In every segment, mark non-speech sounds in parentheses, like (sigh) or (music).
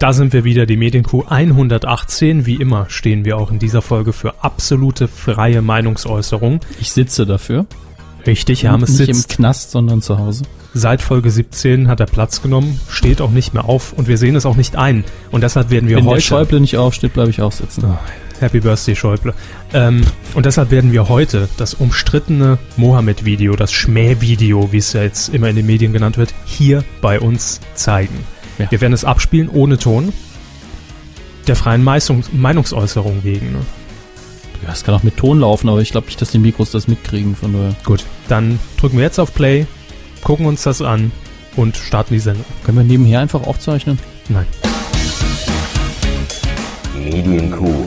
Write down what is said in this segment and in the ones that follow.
Da sind wir wieder, die Medienkuh 118. Wie immer stehen wir auch in dieser Folge für absolute freie Meinungsäußerung. Ich sitze dafür. Richtig, Hermes Nicht sitzt im Knast, sondern zu Hause. seit Folge 17, hat er Platz genommen, steht auch nicht mehr auf und wir sehen es auch nicht ein. Und deshalb werden wir Wenn der heute... Schäuble nicht aufsteht, bleibe ich auch sitzen. Happy Birthday, Schäuble. Ähm, und deshalb werden wir heute das umstrittene Mohammed-Video, das Schmäh-Video, wie es ja jetzt immer in den Medien genannt wird, hier bei uns zeigen. Ja. Wir werden es abspielen ohne Ton. Der freien Meinungs Meinungsäußerung wegen. Ne? Ja, es kann auch mit Ton laufen, aber ich glaube nicht, dass die Mikros das mitkriegen. Von daher Gut, dann drücken wir jetzt auf Play, gucken uns das an und starten die Sendung. können wir nebenher einfach aufzeichnen. Nein. Medienkuh.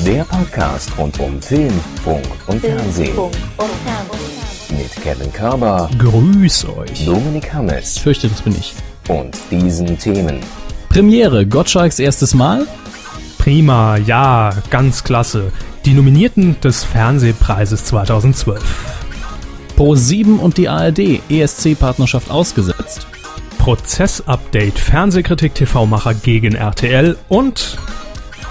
Der Podcast rund um Film, Funk und Fernsehen. Mit Kevin Körber, Grüß euch. Dominik Ich Hammes fürchte, das bin ich. Und diesen Themen. Premiere, Gottschalks erstes Mal. Prima, ja, ganz klasse. Die Nominierten des Fernsehpreises 2012. Pro7 und die ARD, ESC-Partnerschaft ausgesetzt. Prozessupdate Fernsehkritik TV-Macher gegen RTL und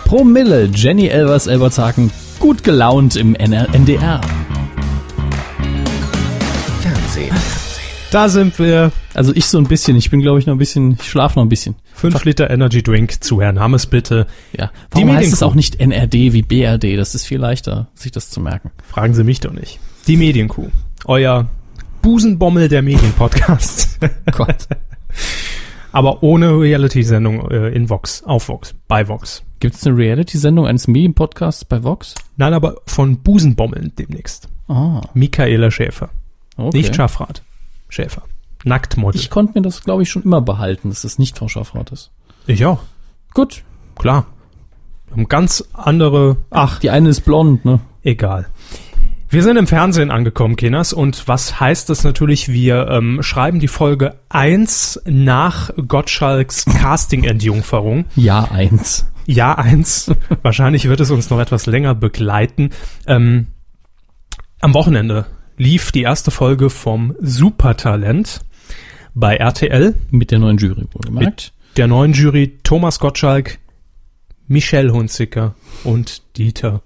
Promille, Jenny Elvers Elbertshaken, gut gelaunt im NR NDR. Fernsehen. Da sind wir. Also ich so ein bisschen, ich bin glaube ich noch ein bisschen, ich schlafe noch ein bisschen. 5 Liter Energy Drink zu Herrn Hammes bitte. Ja, Die warum heißt es auch nicht NRD wie BRD? Das ist viel leichter, sich das zu merken. Fragen Sie mich doch nicht. Die Medienkuh. Euer Busenbommel der Medienpodcast. (laughs) Gott. Aber ohne Reality-Sendung äh, in Vox, auf Vox, bei Vox. Gibt es eine Reality-Sendung eines Medienpodcasts bei Vox? Nein, aber von Busenbommeln demnächst. Ah, Michaela Schäfer. okay. Nicht Schaffrath. Schäfer. Nacktmodel. Ich konnte mir das, glaube ich, schon immer behalten, dass das nicht Frau Schaffrath ist. ich auch. Gut. Klar. Wir haben ganz andere. Ach, Die eine ist blond, ne? egal. Wir sind im Fernsehen angekommen, Kinders. Und was heißt das natürlich? Wir ähm, schreiben die Folge 1 nach Gottschalks Casting-Entjungferung. Ja, eins. Jahr 1. Wahrscheinlich wird es uns noch etwas länger begleiten. Ähm, am Wochenende lief die erste Folge vom Supertalent bei RTL. Mit der neuen Jury, wohlgemerkt. Der neuen Jury Thomas Gottschalk, Michelle Hunziker und Dieter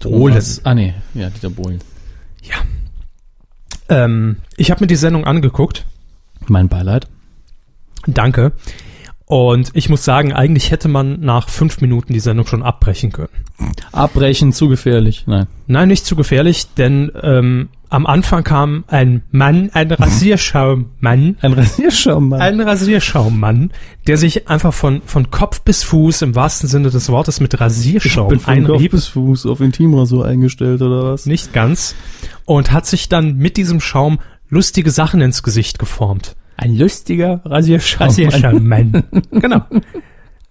Bohlen. Thomas- Ah, nee. Ja, Dieter Bohlen. Ähm, ich habe mir die Sendung angeguckt. Mein Beileid. Danke. Und ich muss sagen, eigentlich hätte man nach fünf Minuten die Sendung schon abbrechen können. Abbrechen, zu gefährlich. Nein. Nein, nicht zu gefährlich, denn ähm, am Anfang kam ein Mann, ein Rasierschaummann, Ein Rasierschaum, ein Rasierschaummann, der sich einfach von, von Kopf bis Fuß im wahrsten Sinne des Wortes mit Rasierschaum bin von Kopf einrieb. bis Fuß auf Intimrasur eingestellt, oder was? Nicht ganz. Und hat sich dann mit diesem Schaum lustige Sachen ins Gesicht geformt. Ein lustiger Rasierschaum. Rasierschaummann. (laughs) genau.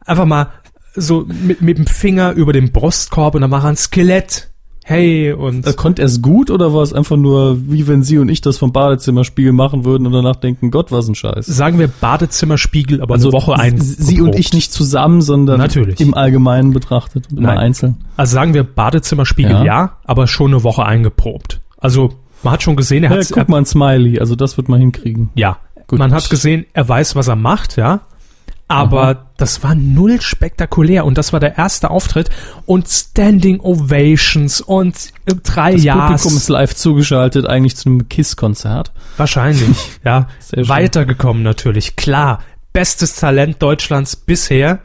Einfach mal so mit, mit dem Finger über den Brustkorb und dann war er ein Skelett. Hey, und Äh, Konnte er es gut oder war es einfach nur, wie wenn Sie und ich das vom Badezimmerspiegel machen würden und danach denken, Gott, was ein Scheiß. sagen wir Badezimmerspiegel, aber eine Woche ein. Also Sie und ich nicht zusammen, sondern Natürlich. im Allgemeinen betrachtet, immer Nein. einzeln. Also sagen wir Badezimmerspiegel ja. Ja. aber schon eine Woche eingeprobt. Also man hat schon gesehen, er Ja, hat guck mal ein Smiley, also das wird man hinkriegen. ja, Gut. man hat gesehen, er weiß, was er macht, ja. Aber Aha. das war null spektakulär und das war der erste Auftritt und Standing Ovations und äh, drei Das Jahre Publikum ist live zugeschaltet, eigentlich zu einem KISS-Konzert. wahrscheinlich, (laughs) ja, weitergekommen natürlich, klar, bestes Talent Deutschlands bisher.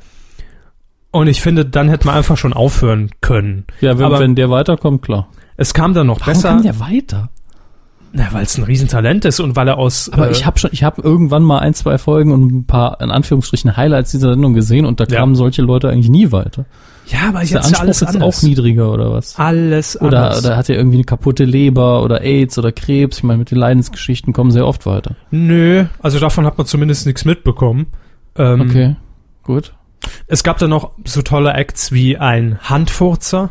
Und ich finde, dann hätte man einfach schon aufhören können. Ja, wenn, Aber wenn der weiterkommt, klar. es kam dann noch Warum besser. kann der weiter? Na, weil es ein Riesentalent ist und weil er aus. Aber äh, ich habe schon, ich habe irgendwann mal ein, zwei Folgen und ein paar, in Anführungsstrichen, Highlights dieser Sendung gesehen und da Ja. kamen solche Leute eigentlich nie weiter. Ja, aber Ist jetzt der ist Anspruch alles jetzt anders. auch niedriger oder was? Alles Oder, anders. oder hat er irgendwie eine kaputte Leber oder AIDS oder Krebs? Ich meine, mit den Leidensgeschichten kommen sehr oft weiter. Nö, also davon hat man zumindest nichts mitbekommen. Ähm, Okay, gut. Es gab dann noch so tolle Acts wie ein Handfurzer.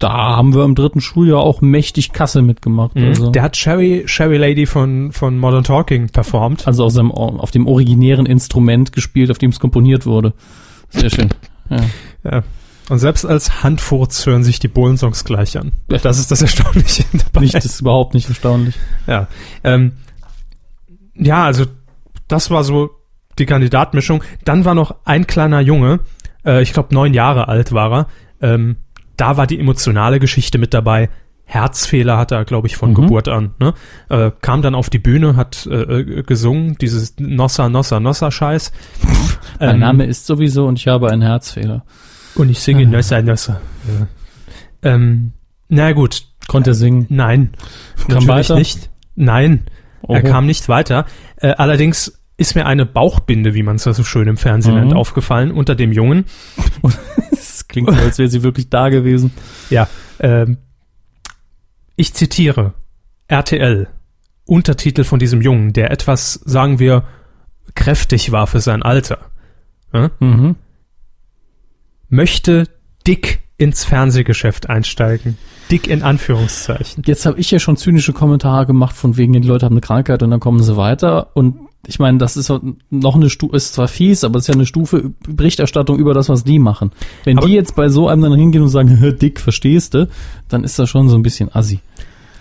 Da haben wir im dritten Schuljahr auch mächtig Kasse mitgemacht. Also, Mhm. Der hat Sherry, Sherry Lady von, von Modern Talking performt. also auf, seinem, auf dem originären Instrument gespielt, auf dem es komponiert wurde. Sehr schön. Ja. Ja. Und selbst als Handfurz hören sich die Bohlen-Songs gleich an. Ja. Das ist das Erstaunliche (laughs) dabei. Nicht, das ist überhaupt nicht erstaunlich. Ja, ähm, ja, also das war so die Kandidatmischung. Dann war noch ein kleiner Junge, äh, ich glaube neun Jahre alt war er. Ähm, da war die emotionale Geschichte mit dabei. Herzfehler hatte er, glaube ich, von Mhm. Geburt an. Ne? Äh, kam dann auf die Bühne, hat äh, äh, gesungen, dieses Nossa, Nossa, Nossa Scheiß. Mein Ähm, Name ist sowieso und ich habe einen Herzfehler. Und ich singe Nossa, Nossa. Ja. Ähm, na gut, Konnte er singen. nein. Kam natürlich weiter? nicht. Nein, er Oho. kam nicht weiter. Äh, allerdings ist mir eine Bauchbinde, wie man es ja so schön im Fernsehen Mhm. nennt, aufgefallen unter dem Jungen. (laughs) Klingt so, als wäre sie wirklich da gewesen. (laughs) Ja, ähm, ich zitiere RTL, Untertitel von diesem Jungen, der etwas, sagen wir, kräftig war für sein Alter. Ja? Mhm. Möchte dick ins Fernsehgeschäft einsteigen. Dick in Anführungszeichen. Jetzt habe ich ja schon zynische Kommentare gemacht von wegen, die Leute haben eine Krankheit und dann kommen sie weiter. Und ich meine, das ist so noch eine Stufe, ist zwar fies, aber es ist ja eine Stufe Berichterstattung über das, was die machen. Wenn Aber- die jetzt bei so einem dann hingehen und sagen, (laughs) "Hä, dick, verstehst du, dann ist das schon so ein bisschen assi.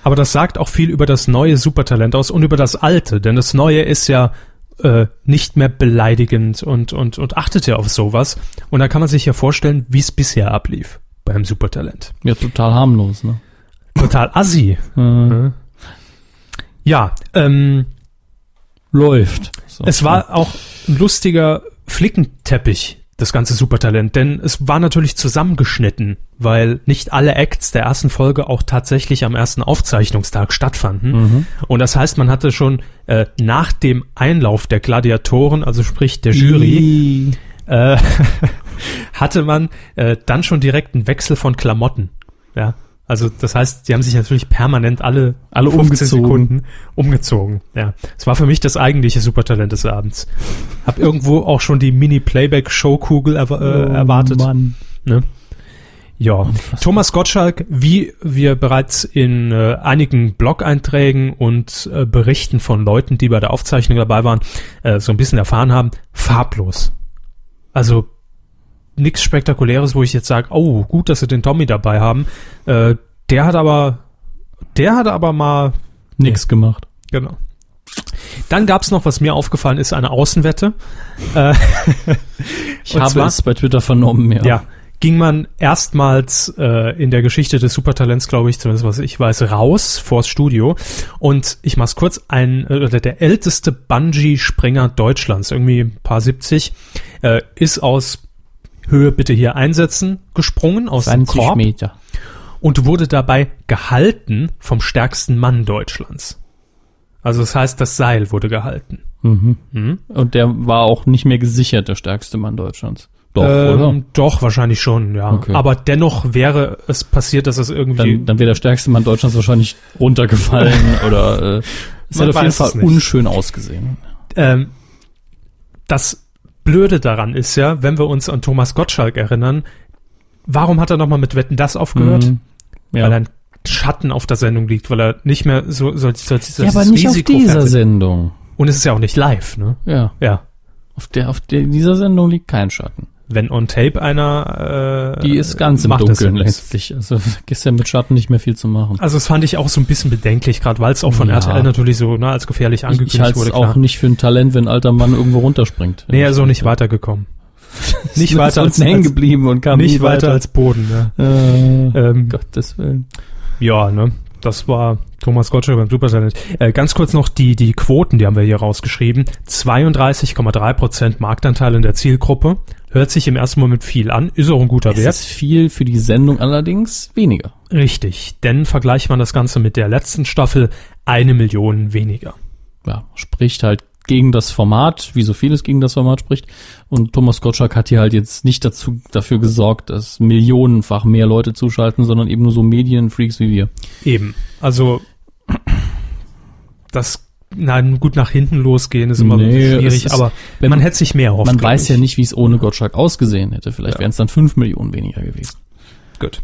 Aber das sagt auch viel über das neue Supertalent aus und über das alte, denn das neue ist ja äh, nicht mehr beleidigend und, und, und achtet ja auf sowas. Und da kann man sich ja vorstellen, wie es bisher ablief beim Supertalent. Ja, total harmlos, ne? Total assi. Äh, Ja, ähm, läuft. So. es war auch ein lustiger Flickenteppich, das ganze Supertalent, denn es war natürlich zusammengeschnitten, weil nicht alle Acts der ersten Folge auch tatsächlich am ersten Aufzeichnungstag stattfanden. Mhm. Und das heißt, man hatte schon äh, nach dem Einlauf der Gladiatoren, also sprich der Jury, äh, (laughs) hatte man äh, dann schon direkt einen Wechsel von Klamotten. Ja. Also das heißt, die haben sich natürlich permanent alle, Alle 15 umgezogen. Sekunden umgezogen. Ja. Es war für mich das eigentliche Supertalent des Abends. Hab irgendwo auch schon die Mini-Playback-Showkugel erwa- äh, Oh, erwartet. Mann. Ne? Ja, Thomas Gottschalk, wie wir bereits in äh, einigen Blog-Einträgen und äh, Berichten von Leuten, die bei der Aufzeichnung dabei waren, äh, so ein bisschen erfahren haben, farblos. Also nichts Spektakuläres, wo ich jetzt sage, oh, gut, dass sie den Tommy dabei haben. Äh, der hat aber, der hat aber mal, Nix gemacht. genau. Dann gab's noch, was mir aufgefallen ist, eine Außenwette. Äh, (laughs) Ich habe zwar- es bei Twitter vernommen, ja. ja, ging man erstmals äh, in der Geschichte des Supertalents, glaube ich, zumindest was ich weiß, raus vors Studio. Und ich mach's kurz, ein äh, der älteste Bungee-Springer Deutschlands, irgendwie ein paar 70, äh, ist aus Höhe bitte hier einsetzen gesprungen aus dem 20 Korb Meter. und wurde dabei gehalten vom stärksten Mann Deutschlands. Also das heißt, das Seil wurde gehalten. Mhm. Mhm. Und der war auch nicht mehr gesichert, der stärkste Mann Deutschlands. Doch, ähm, oder? Doch, wahrscheinlich schon, ja. Okay. Aber dennoch wäre es passiert, dass es irgendwie Dann, dann wäre der stärkste Mann Deutschlands wahrscheinlich runtergefallen (laughs) oder äh, es hat auf jeden Fall unschön ausgesehen. Ähm, das Blöde daran ist ja, wenn wir uns an Thomas Gottschalk erinnern, warum hat er nochmal mit Wetten das aufgehört? Mhm. Ja. Weil ein Schatten auf der Sendung liegt, weil er nicht mehr so soll, soll, soll ja, aber nicht auf dieser Sendung. Und es ist ja auch nicht live, ne? Ja, Ja. auf der auf der, dieser Sendung liegt kein Schatten. Wenn on tape einer äh, Die ist ganz im macht das Dunkeln letztlich. Also (laughs) ist ja mit Schatten nicht mehr viel zu machen. Also das fand ich auch so ein bisschen bedenklich, gerade weil es auch von Ja. RTL natürlich so ne, als gefährlich Ich, angekündigt ich halte wurde. es auch nicht für ein Talent, wenn ein alter Mann irgendwo runterspringt. Nee, er ist auch nicht weitergekommen. (laughs) nicht weiter als, hängen geblieben und kam nicht nie weiter als Boden. Ja. Äh, Ähm, Gottes Willen. Ja, ne? Das war Thomas Gottschalk beim Supertalent. Äh, ganz kurz noch die, die Quoten, die haben wir hier rausgeschrieben. 32,3 Prozent Marktanteil in der Zielgruppe. Hört sich im ersten Moment viel an, ist auch ein guter Es Wert. ist viel für die Sendung allerdings weniger. Richtig, denn vergleicht man das Ganze mit der letzten Staffel, eine Million weniger. Ja, spricht halt gegen das Format, wie so vieles gegen das Format spricht. Und Thomas Gottschalk hat hier halt jetzt nicht dazu, dafür gesorgt, dass millionenfach mehr Leute zuschalten, sondern eben nur so Medienfreaks wie wir. Eben. Also, das, nein, gut nach hinten losgehen ist immer Nee, schwierig, ist- aber wenn man man- hätte sich mehr erhofft. Man weiß ich. ja nicht, wie es ohne Gottschalk ausgesehen hätte. Vielleicht Ja. wären es dann fünf Millionen weniger gewesen. Gut.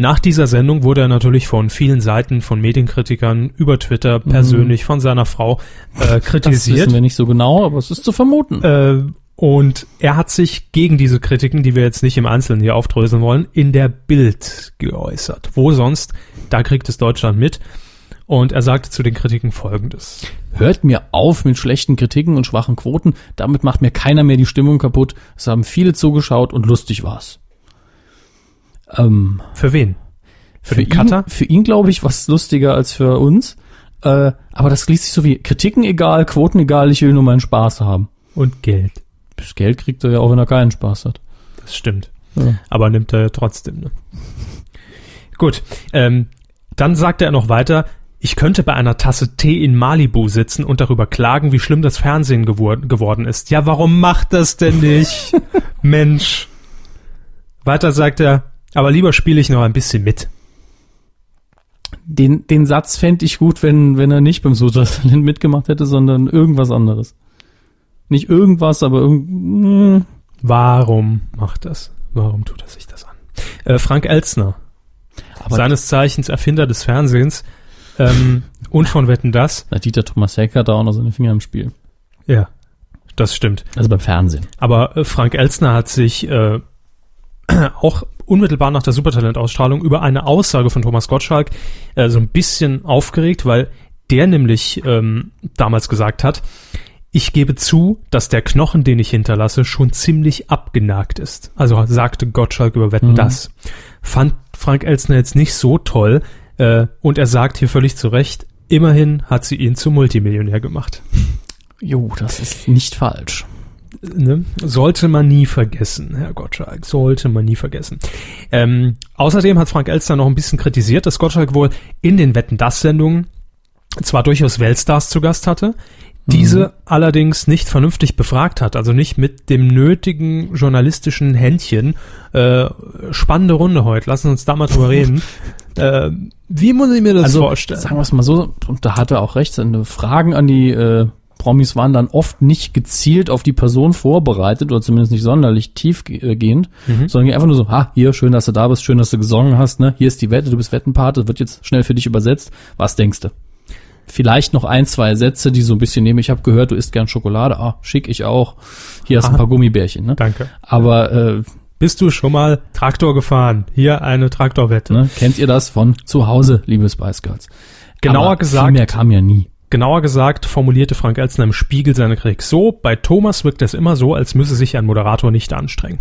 Nach dieser Sendung wurde er natürlich von vielen Seiten, von Medienkritikern, über Twitter, persönlich, von seiner Frau äh, Mhm. Das kritisiert. wissen wir nicht so genau, aber es ist zu vermuten. Äh, und er hat sich gegen diese Kritiken, die wir jetzt nicht im Einzelnen hier aufdröseln wollen, in der Bild geäußert. Wo sonst? Da kriegt es Deutschland mit. Und er sagte zu den Kritiken folgendes. Hört mir auf mit schlechten Kritiken und schwachen Quoten. Damit macht mir keiner mehr die Stimmung kaputt. Es haben viele zugeschaut und lustig war's. Ähm, Für wen? Für, für den Cutter? ihn, für ihn glaube ich, was lustiger als für uns. Äh, aber das liest sich so wie Kritiken egal, Quoten egal, ich will nur meinen Spaß haben. Und Geld. Das Geld kriegt er ja auch, wenn er keinen Spaß hat. Das stimmt. Ja. Aber nimmt er trotzdem. Ne? Gut. Ähm, dann sagte er noch weiter, ich könnte bei einer Tasse Tee in Malibu sitzen und darüber klagen, wie schlimm das Fernsehen gewor geworden ist. Ja, warum macht das denn nicht? (laughs) Mensch. Weiter sagt er, aber lieber spiele ich noch ein bisschen mit. Den, den Satz fände ich gut, wenn, wenn er nicht beim Supertalent (laughs) mitgemacht hätte, sondern irgendwas anderes. Nicht irgendwas, aber irgend, Warum macht das? Warum tut er sich das an? Äh, Frank Elzner, aber seines Zeichens Erfinder des Fernsehens ähm, und von Wetten das. Na, Dieter Thomas Heck hat da auch noch seine Finger im Spiel. Ja, das stimmt. Also beim Fernsehen. Aber äh, Frank Elzner hat sich äh, (clears throat) auch unmittelbar nach der Supertalent-Ausstrahlung über eine Aussage von Thomas Gottschalk äh, so ein bisschen aufgeregt, weil der nämlich ähm, damals gesagt hat, ich gebe zu, dass der Knochen, den ich hinterlasse, schon ziemlich abgenagt ist. Also sagte Gottschalk über Wetten Mhm. das. Fand Frank Elzner jetzt nicht so toll äh, und er sagt hier völlig zu Recht, immerhin hat sie ihn zum Multimillionär gemacht. Jo, das ist nicht falsch. ne? Sollte man nie vergessen, Herr Gottschalk, sollte man nie vergessen. Ähm, außerdem hat Frank Elster noch ein bisschen kritisiert, dass Gottschalk wohl in den Wetten das Sendungen zwar durchaus Weltstars zu Gast hatte, diese allerdings nicht vernünftig befragt hat, also nicht mit dem nötigen journalistischen Händchen. Äh, spannende Runde heute, lassen uns da mal drüber reden. (laughs) Äh, wie muss ich mir das Also vorstellen? sagen wir es mal so, und da hat er auch recht, seine Fragen an die äh, Promis waren dann oft nicht gezielt auf die Person vorbereitet oder zumindest nicht sonderlich tiefgehend, Mhm. sondern einfach nur so, ha, hier, schön, dass du da bist, schön, dass du gesungen hast, ne? Hier ist die Wette, du bist Wettenpate, wird jetzt schnell für dich übersetzt. Was denkst du? Vielleicht noch ein, zwei Sätze, die so ein bisschen nehmen. Ich habe gehört, du isst gern Schokolade. Ah, schick ich auch. Hier hast du ein paar Gummibärchen, ne? Danke. Aber äh, Bist du schon mal Traktor gefahren? Hier eine Traktorwette. ne, kennt ihr das von zu Hause, liebe Spice Girls? Genauer Aber gesagt- Viel mehr kam ja nie. Genauer gesagt formulierte Frank Elzner im Spiegel seine Kritik so, bei Thomas wirkt es immer so, als müsse sich ein Moderator nicht anstrengen.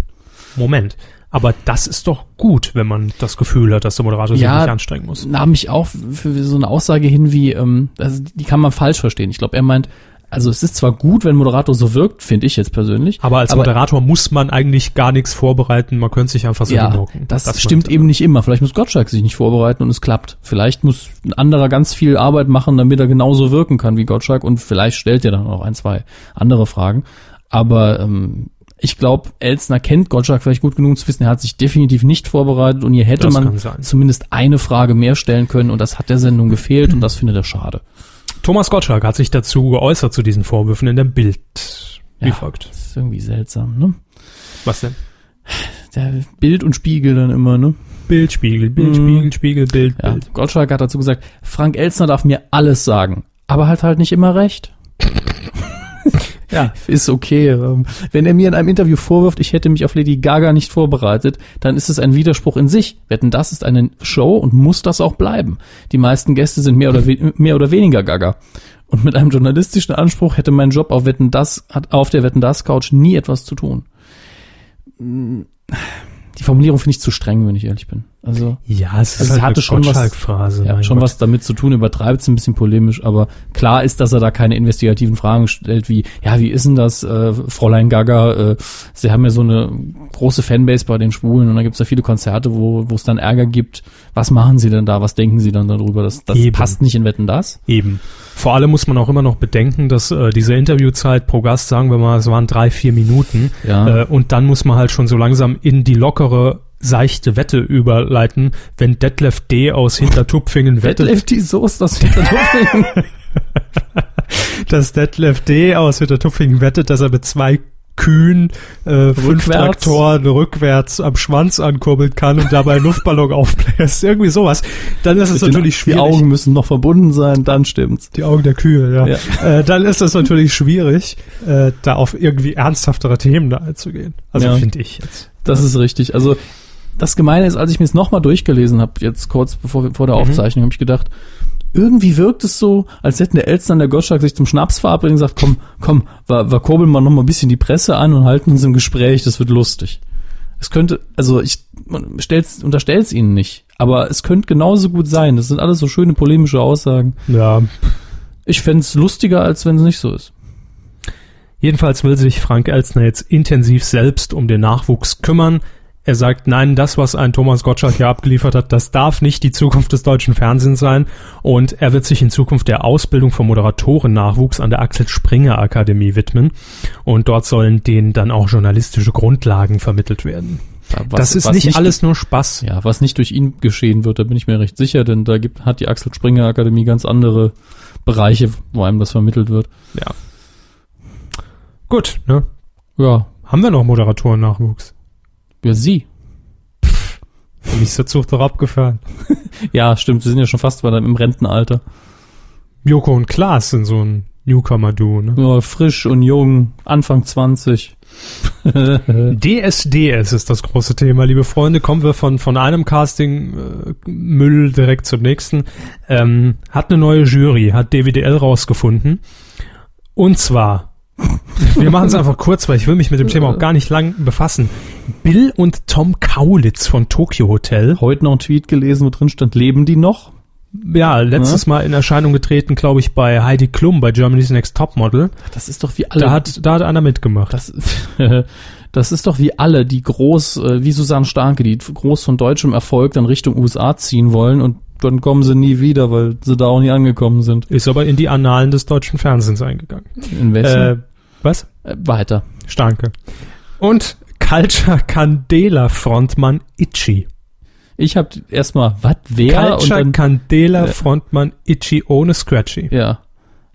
Moment, aber das ist doch gut, wenn man das Gefühl hat, dass der Moderator Ja, sich nicht anstrengen muss. nahm mich auch für so eine Aussage hin wie, ähm, also die kann man falsch verstehen. Ich glaube, er meint, also es ist zwar gut, wenn Moderator so wirkt, finde ich jetzt persönlich. Aber als Moderator muss man eigentlich gar nichts vorbereiten, man könnte sich einfach so ja, hinhocken. das, meint stimmt eben nicht immer. Vielleicht muss Gottschalk sich nicht vorbereiten und es klappt. Vielleicht muss ein anderer ganz viel Arbeit machen, damit er genauso wirken kann wie Gottschalk und vielleicht stellt er dann auch ein, zwei andere Fragen. Aber ähm, ich glaube, Elsner kennt Gottschalk vielleicht gut genug zu wissen, er hat sich definitiv nicht vorbereitet und hier hätte Das man zumindest eine Frage mehr stellen können und das hat der Sendung gefehlt und das findet er schade. Thomas Gottschalk hat sich dazu geäußert zu diesen Vorwürfen in der Bild. Wie Ja. folgt. Das ist irgendwie seltsam, ne? Was denn? Der Bild und Spiegel dann immer, ne? Bild, Spiegel, Bild, Mhm. Spiegel, Spiegel, Bild, Ja. Bild. Gottschalk hat dazu gesagt, Frank Elzner darf mir alles sagen, aber halt halt nicht immer recht. (laughs) ja, (laughs) ist okay. Ähm, Wenn er mir in einem Interview vorwirft, ich hätte mich auf Lady Gaga nicht vorbereitet, dann ist es ein Widerspruch in sich. Wetten, das ist eine Show und muss das auch bleiben. Die meisten Gäste sind mehr oder, mehr oder weniger Gaga. Und mit einem journalistischen Anspruch hätte mein Job auf Wetten, das, hat auf der Wetten, das Couch nie etwas zu tun. Die Formulierung finde ich zu streng, wenn ich ehrlich bin. Also, Ja, es ist Also es halt hatte eine schon was- ja, schon Gott. was damit zu tun, übertreibt es ein bisschen polemisch, aber klar ist, dass er da keine investigativen Fragen stellt, wie, ja, wie ist denn das, äh, Fräulein Gaga, äh, sie haben ja so eine große Fanbase bei den Schwulen und da gibt's ja viele Konzerte, wo wo es dann Ärger gibt. Was machen sie denn da, was denken sie dann darüber? Das, das Eben. passt nicht in Wetten, das? Eben. Vor allem muss man auch immer noch bedenken, dass äh, diese Interviewzeit pro Gast, sagen wir mal, es waren drei, vier Minuten. Ja. Äh, und dann muss man halt schon so langsam in die lockere, seichte Wette überleiten, wenn Detlef D. aus Hintertupfingen wettet, Detlef die Soße, das Hintertupfingen. (laughs) dass Detlef D. aus Hintertupfingen wettet, dass er mit zwei Kühen äh, fünf Rückwärts. Traktoren rückwärts am Schwanz ankurbeln kann und dabei einen Luftballon (laughs) aufbläst. Irgendwie sowas. Dann ist es natürlich Die schwierig. Augen müssen noch verbunden sein, dann stimmt's. Die Augen der Kühe, ja. Ja. Äh, dann ist es natürlich schwierig, äh, da auf irgendwie ernsthaftere Themen da einzugehen. Also Ja. finde ich jetzt. Das ist richtig. Also das Gemeine ist, als ich mir es nochmal durchgelesen habe, jetzt kurz bevor vor der Mhm. Aufzeichnung, habe ich gedacht, irgendwie wirkt es so, als hätten der Elstern und der Gottschalk sich zum Schnaps verabredet und gesagt, komm, komm, wir, wir kurbeln mal noch mal ein bisschen die Presse an und halten uns im Gespräch, das wird lustig. Es könnte, also ich man stell's, unterstell's ihnen nicht, aber es könnte genauso gut sein. Das sind alles so schöne polemische Aussagen. Ja. Ich fänd's lustiger, als wenn es nicht so ist. Jedenfalls will sich Frank Elstner jetzt intensiv selbst um den Nachwuchs kümmern. Er sagt, nein, das, was ein Thomas Gottschalk hier abgeliefert hat, das darf nicht die Zukunft des deutschen Fernsehens sein. Und er wird sich in Zukunft der Ausbildung von Moderatoren-Nachwuchs an der Axel Springer Akademie widmen. Und dort sollen denen dann auch journalistische Grundlagen vermittelt werden. Was- das ist was nicht, alles nur Spaß. Ja, was nicht durch ihn geschehen wird, da bin ich mir recht sicher, denn da gibt, hat die Axel Springer Akademie ganz andere Bereiche, wo einem das vermittelt wird. Ja. Gut, ne? Ja, Haben wir noch Moderatoren-Nachwuchs? Ja, sie. Mich ist der Zug doch abgefahren. (laughs) Ja, stimmt, sie sind ja schon fast bei im Rentenalter. Joko und Klaas sind so ein Newcomer-Duo, ne? Ja, frisch und jung, Anfang 20. (laughs) DSDS ist das große Thema, liebe Freunde. Kommen wir von, von einem Casting-Müll direkt zum nächsten. Ähm, hat eine neue Jury, hat DWDL rausgefunden. Und zwar, wir machen es einfach kurz, weil ich will mich mit dem Thema auch gar nicht lang befassen. Bill und Tom Kaulitz von Tokyo Hotel. Heute noch ein Tweet gelesen, wo drin stand, leben die noch? Ja, letztes Mal in Erscheinung getreten, glaube ich, bei Heidi Klum bei Germany's Next Topmodel. Das ist doch wie alle. Da hat, da hat einer mitgemacht. das, (laughs) das ist doch wie alle, die groß, äh, wie Susanne Starke, die groß von deutschem Erfolg dann Richtung USA ziehen wollen und dann kommen sie nie wieder, weil sie da auch nie angekommen sind. Ist aber in die Annalen des deutschen Fernsehens eingegangen. In welchen? Äh, was? Äh, weiter. Stanke. Und Culture Candela Frontmann Itchy. Ich habe erstmal, was, wer? Culture dann, Candela äh, Frontmann Itchy ohne Scratchy. ja.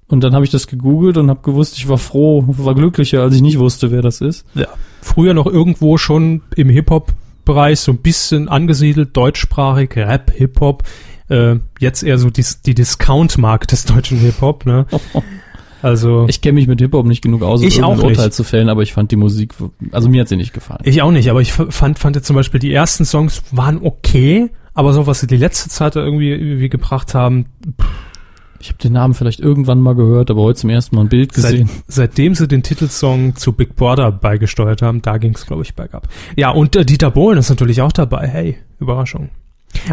Und dann habe ich das gegoogelt und habe gewusst, ich war froh, war glücklicher, als ich nicht wusste, wer das ist. Ja. Früher noch irgendwo schon im Hip-Hop-Bereich so ein bisschen angesiedelt, deutschsprachig, Rap, Hip-Hop. Äh, jetzt eher so die, die Discount-Marke des deutschen Hip-Hop, ne? (laughs) Also. Ich kenne mich mit Hip-Hop nicht genug aus, um Ich auch Urteil zu fällen, aber ich fand die Musik, also mir hat sie nicht gefallen. Ich auch nicht, aber ich fand, fand jetzt zum Beispiel die ersten Songs waren okay, aber so was sie die letzte Zeit da irgendwie, irgendwie gebracht haben, Ich habe den Namen vielleicht irgendwann mal gehört, aber heute zum ersten Mal ein Bild seit, gesehen. seitdem sie den Titelsong zu Big Brother beigesteuert haben, da ging es, glaube ich, bergab. Ja, und äh, Dieter Bohlen ist natürlich auch dabei. Hey, Überraschung.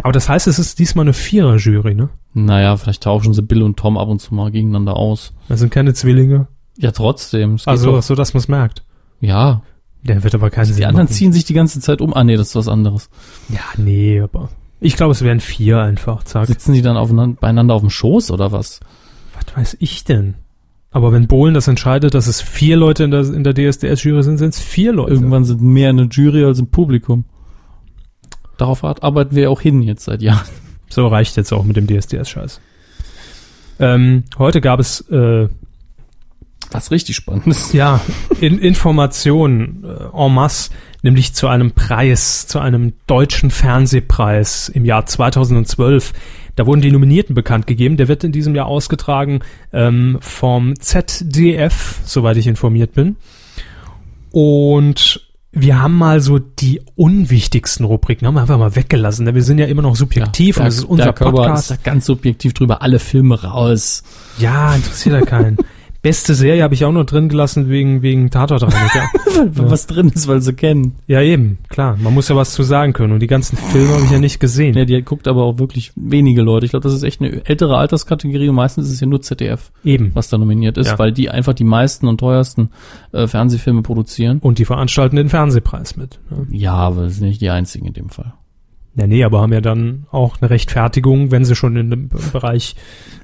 Aber das heißt, es ist diesmal eine Vierer-Jury, ne? Naja, vielleicht tauschen sie Bill und Tom ab und zu mal gegeneinander aus. Das sind keine Zwillinge. Ja, trotzdem. Also, doch- so dass man es merkt. ja. Der wird aber keinen Die Sinn anderen machen. ziehen sich die ganze Zeit um. Ah, nee, das ist was anderes. Ja, nee, aber ich glaube, es wären vier einfach, zack. Sitzen die dann aufeinander, beieinander auf dem Schoß oder was? Was weiß ich denn? Aber wenn Bohlen das entscheidet, dass es vier Leute in der, in der DSDS-Jury sind, sind es vier Leute. Irgendwann sind mehr eine Jury als im Publikum. Darauf ar- arbeiten wir auch hin jetzt seit Jahren. (laughs) So reicht jetzt auch mit dem DSDS-Scheiß. Ähm, heute gab es äh, Was richtig spannend ist. ja in, Informationen äh, en masse, nämlich zu einem Preis, zu einem deutschen Fernsehpreis im Jahr 2012. Da wurden die Nominierten bekannt gegeben. Der wird in diesem Jahr ausgetragen ähm, vom ZDF, soweit ich informiert bin. Und wir haben mal so die unwichtigsten Rubriken, haben wir einfach mal weggelassen. denn Wir sind ja immer noch subjektiv und da, das ist unser da Podcast. ist da ganz subjektiv drüber. Alle Filme raus. Ja, interessiert ja keinen. (laughs) Beste Serie habe ich auch noch drin gelassen wegen, wegen Tatortreiniger. (laughs) Was drin ist, weil sie kennen. ja, eben, klar. Man muss ja was zu sagen können. Und die ganzen Filme habe ich ja nicht gesehen. Ja, die guckt aber auch wirklich wenige Leute. Ich glaube, das ist echt eine ältere Alterskategorie und meistens ist es ja nur ZDF, Eben. was da nominiert ist, Ja. weil die einfach die meisten und teuersten äh, Fernsehfilme produzieren. Und die veranstalten den Fernsehpreis mit. ne? Ja, aber das sind nicht die einzigen in dem Fall. Ja, nee, aber haben ja dann auch eine Rechtfertigung, wenn sie schon in dem Bereich,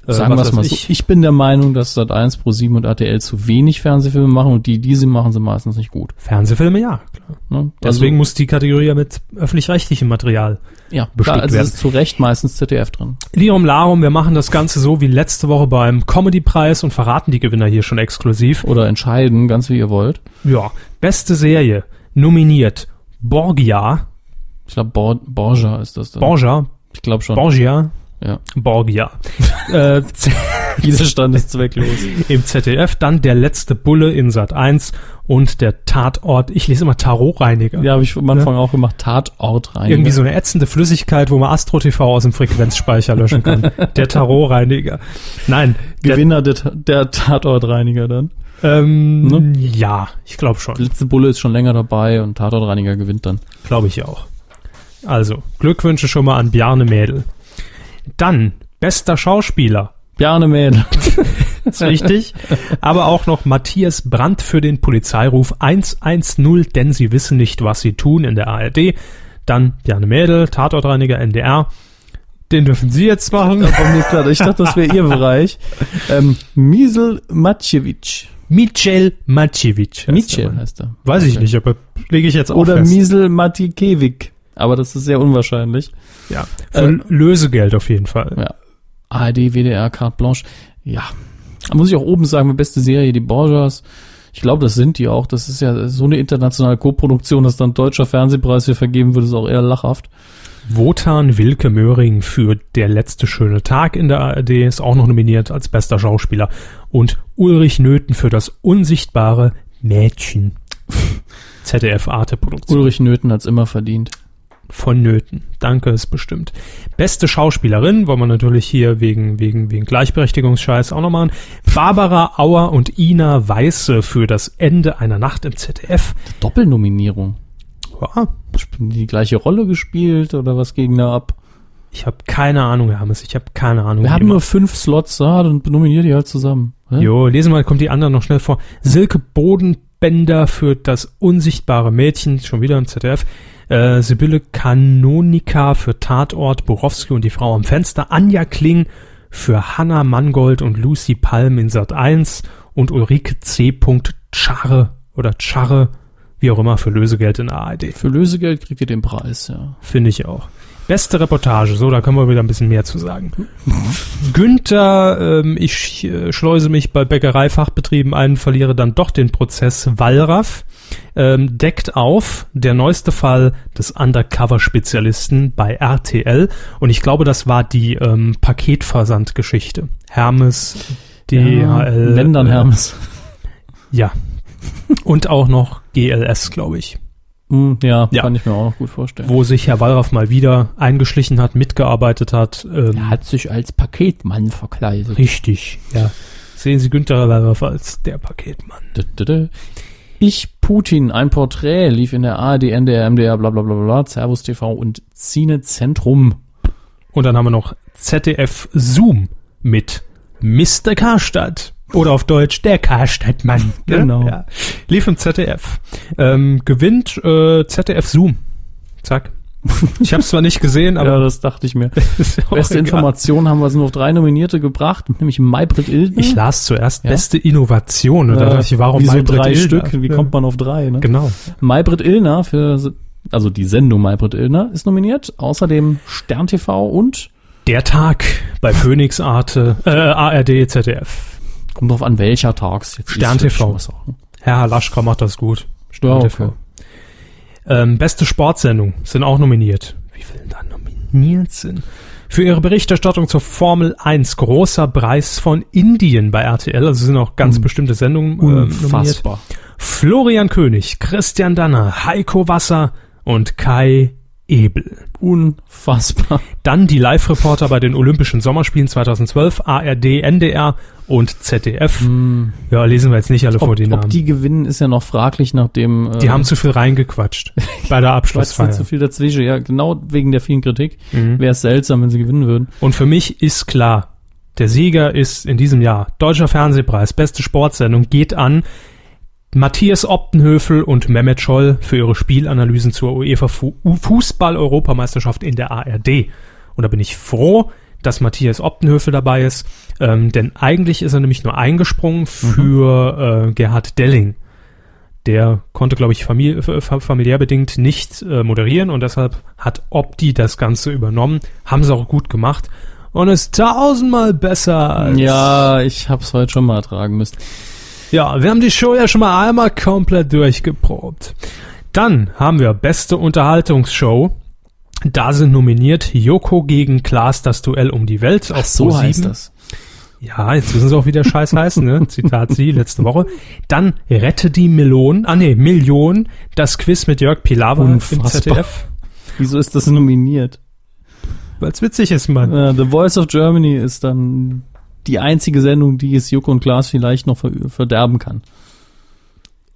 äh, Sagen wir es mal weiß so. ich, Ich bin der Meinung, dass Sat1, Pro7 und RTL zu wenig Fernsehfilme machen und die, die sie machen, sind meistens nicht gut. Fernsehfilme, ja, klar. Ne? Deswegen muss die Kategorie ja mit öffentlich-rechtlichem Material. ja, bestückt klar, also werden. es ist zu Recht meistens ZDF drin. Lirum Larum, wir machen das Ganze so wie letzte Woche beim Comedy-Preis und verraten die Gewinner hier schon exklusiv. Oder entscheiden, ganz wie ihr wollt. Ja, beste Serie, nominiert Borgia, Ich glaube, Bor Borgia ist das dann. Borgia, ich glaube schon. Borgia, Ja. Borgia. (laughs) äh, (laughs) Dieser Stand ist zwecklos. Im ZDF dann der letzte Bulle in Sat 1 und der Tatort, ich lese immer Tarotreiniger. Ja, habe ich am Anfang auch gemacht. Tatort rein. Irgendwie so eine ätzende Flüssigkeit, wo man Astro TV aus dem Frequenzspeicher löschen kann. (laughs) der Tarotreiniger. Nein, Gewinner der, der Tatortreiniger dann. ähm, Ne? ja, ich glaube schon. Der letzte Bulle ist schon länger dabei und Tatortreiniger gewinnt dann. Glaube ich auch. Also, Glückwünsche schon mal an Bjarne Mädel. Dann, bester Schauspieler. Bjarne Mädel. (laughs) ist richtig. Aber auch noch Matthias Brandt für den Polizeiruf 110, denn sie wissen nicht, was sie tun in der ARD. Dann Bjarne Mädel, Tatortreiniger NDR. Den dürfen Sie jetzt machen. Ich dachte, das wäre Ihr Bereich. Ähm, Misel Matschewitsch. Michel Maciewicz. Michel heißt er. Weiß ich nicht, aber lege ich jetzt auch Oder fest. Misel Matikewik. Aber das ist sehr unwahrscheinlich. ja. Für Äh, Lösegeld auf jeden Fall. Ja. ARD, WDR, Carte Blanche. Ja. Da muss ich auch oben sagen, beste Serie, die Borgias. Ich glaube, das sind die auch. Das ist ja so eine internationale Koproduktion, dass dann deutscher Fernsehpreis für vergeben wird, ist auch eher lachhaft. Wotan Wilke Möhring für Der letzte schöne Tag in der ARD ist auch noch nominiert als bester Schauspieler. Und Ulrich Nöthen für das unsichtbare Mädchen. (laughs) ZDF Arte Produktion. Ulrich Nöthen hat's immer verdient. Von Nöthen. Danke, ist bestimmt. Beste Schauspielerin, wollen wir natürlich hier wegen, wegen, wegen Gleichberechtigungsscheiß auch noch machen. Barbara Auer und Ina Weiße für das Ende einer Nacht im ZDF. Doppelnominierung. Ja, die gleiche Rolle gespielt oder was ging da ab? ich habe keine Ahnung, Hermes. Ich habe keine Ahnung. Wir haben immer. nur fünf Slots, ah, dann nominiert die halt zusammen. Hä? Jo, lesen wir, kommt die anderen noch schnell vor. Silke Bodenbender für das unsichtbare Mädchen, schon wieder im ZDF. Äh, Sibylle Kanonika für Tatort, Borowski und die Frau am Fenster. Anja Kling für Hannah Mangold und Lucy Palm in Sat 1 und Ulrike C. Charre oder Charre, wie auch immer, für Lösegeld in ARD. Für Lösegeld kriegt ihr den Preis, ja. Finde ich auch. Beste Reportage, so, da können wir wieder ein bisschen mehr zu sagen. Günther, ähm, ich äh, schleuse mich bei Bäckereifachbetrieben ein, verliere dann doch den Prozess Wallraff, ähm, deckt auf der neueste Fall des Undercover-Spezialisten bei RTL und ich glaube, das war die ähm, Paketversandgeschichte. Hermes, DHL. Wenn dann äh, Hermes. Ja. Und auch noch GLS, glaube ich. Hm, ja, Ja. kann ich mir auch noch gut vorstellen. wo sich Herr Wallraff mal wieder eingeschlichen hat, mitgearbeitet hat. Ähm, Er hat sich als Paketmann verkleidet. richtig, ja. Sehen Sie Günther Wallraff als der Paketmann. Ich Putin, ein Porträt, lief in der ARD, NDR, MDR, bla bla bla bla, Servus TV und Cine Zentrum. Und dann haben wir noch ZDF Zoom mit Mr. Karstadt. Oder auf Deutsch der Karstadtmann. (laughs) ne? Genau. Ja. Lief im ZDF. Ähm, gewinnt äh, ZDF Zoom. Zack. Ich habe es zwar nicht gesehen, ja, aber das dachte ich mir. (laughs) Beste egal. Information haben wir es nur auf drei Nominierte gebracht, nämlich Maybrit Illner. Ich las zuerst Ja? beste Innovation. Und da dachte ich, warum Wieso Maybrit drei Illner? Stück? Wie Ja. kommt man auf drei? Ne? Genau. Maybrit Illner für, also die Sendung Maybrit Illner ist nominiert. Außerdem Stern TV und Der Tag bei Phoenix Arte, äh, ARD, ZDF. kommt drauf an, welcher Tags jetzt Stern TV. sagen. Herr Halaschka macht das gut. Ja, TV. okay. Ähm, beste Sportsendung sind auch nominiert. Wie viele da nominiert sind? Für ihre Berichterstattung zur Formel 1 großer Preis von Indien bei RTL. Also sind auch ganz Un- bestimmte Sendungen ähm, nominiert. Unfassbar. Florian König, Christian Danner, Heiko Wasser und Kai Ebel. Unfassbar. Dann die Live-Reporter bei den Olympischen Sommerspielen 2012, ARD, NDR und ZDF. Ja, lesen wir jetzt nicht alle vor Ob, die Namen. ob die gewinnen, ist ja noch fraglich, nachdem äh, Die haben zu viel reingequatscht (laughs) bei der Abschlussfeier. zu viel dazwischen. Ja, genau wegen der vielen Kritik. Mhm. Wäre es seltsam, wenn sie gewinnen würden. Und für mich ist klar, der Sieger ist in diesem Jahr Deutscher Fernsehpreis, beste Sportsendung, geht an Matthias Optenhöfel und Mehmet Scholl für ihre Spielanalysen zur UEFA Fu Fußball-Europameisterschaft in der ARD. Und da bin ich froh, dass Matthias Optenhöfel dabei ist, ähm, denn eigentlich ist er nämlich nur eingesprungen für äh, Gerhard Delling. Der konnte, glaube ich, famili familiär bedingt nicht äh, moderieren und deshalb hat Opti das Ganze übernommen. Haben sie auch gut gemacht und ist tausendmal besser als. Ja, ich hab's heute schon mal ertragen müssen. Ja, wir haben die Show ja schon mal einmal komplett durchgeprobt. Dann haben wir beste Unterhaltungsshow. Da sind nominiert Joko gegen Klaas das Duell um die Welt auf so Pro7. heißt das. Ja, jetzt wissen sie auch, wie der Scheiß (laughs) heißt, ne? Zitat sie, letzte Woche. Dann Rette die Melonen, ah nee, Million, das Quiz mit Jörg Pilawa im Unfassbar. ZDF. Wieso ist das nominiert? Weil's witzig ist, Mann. Äh, The Voice of Germany ist dann die einzige Sendung, die es Joko und Klaas vielleicht noch ver verderben kann.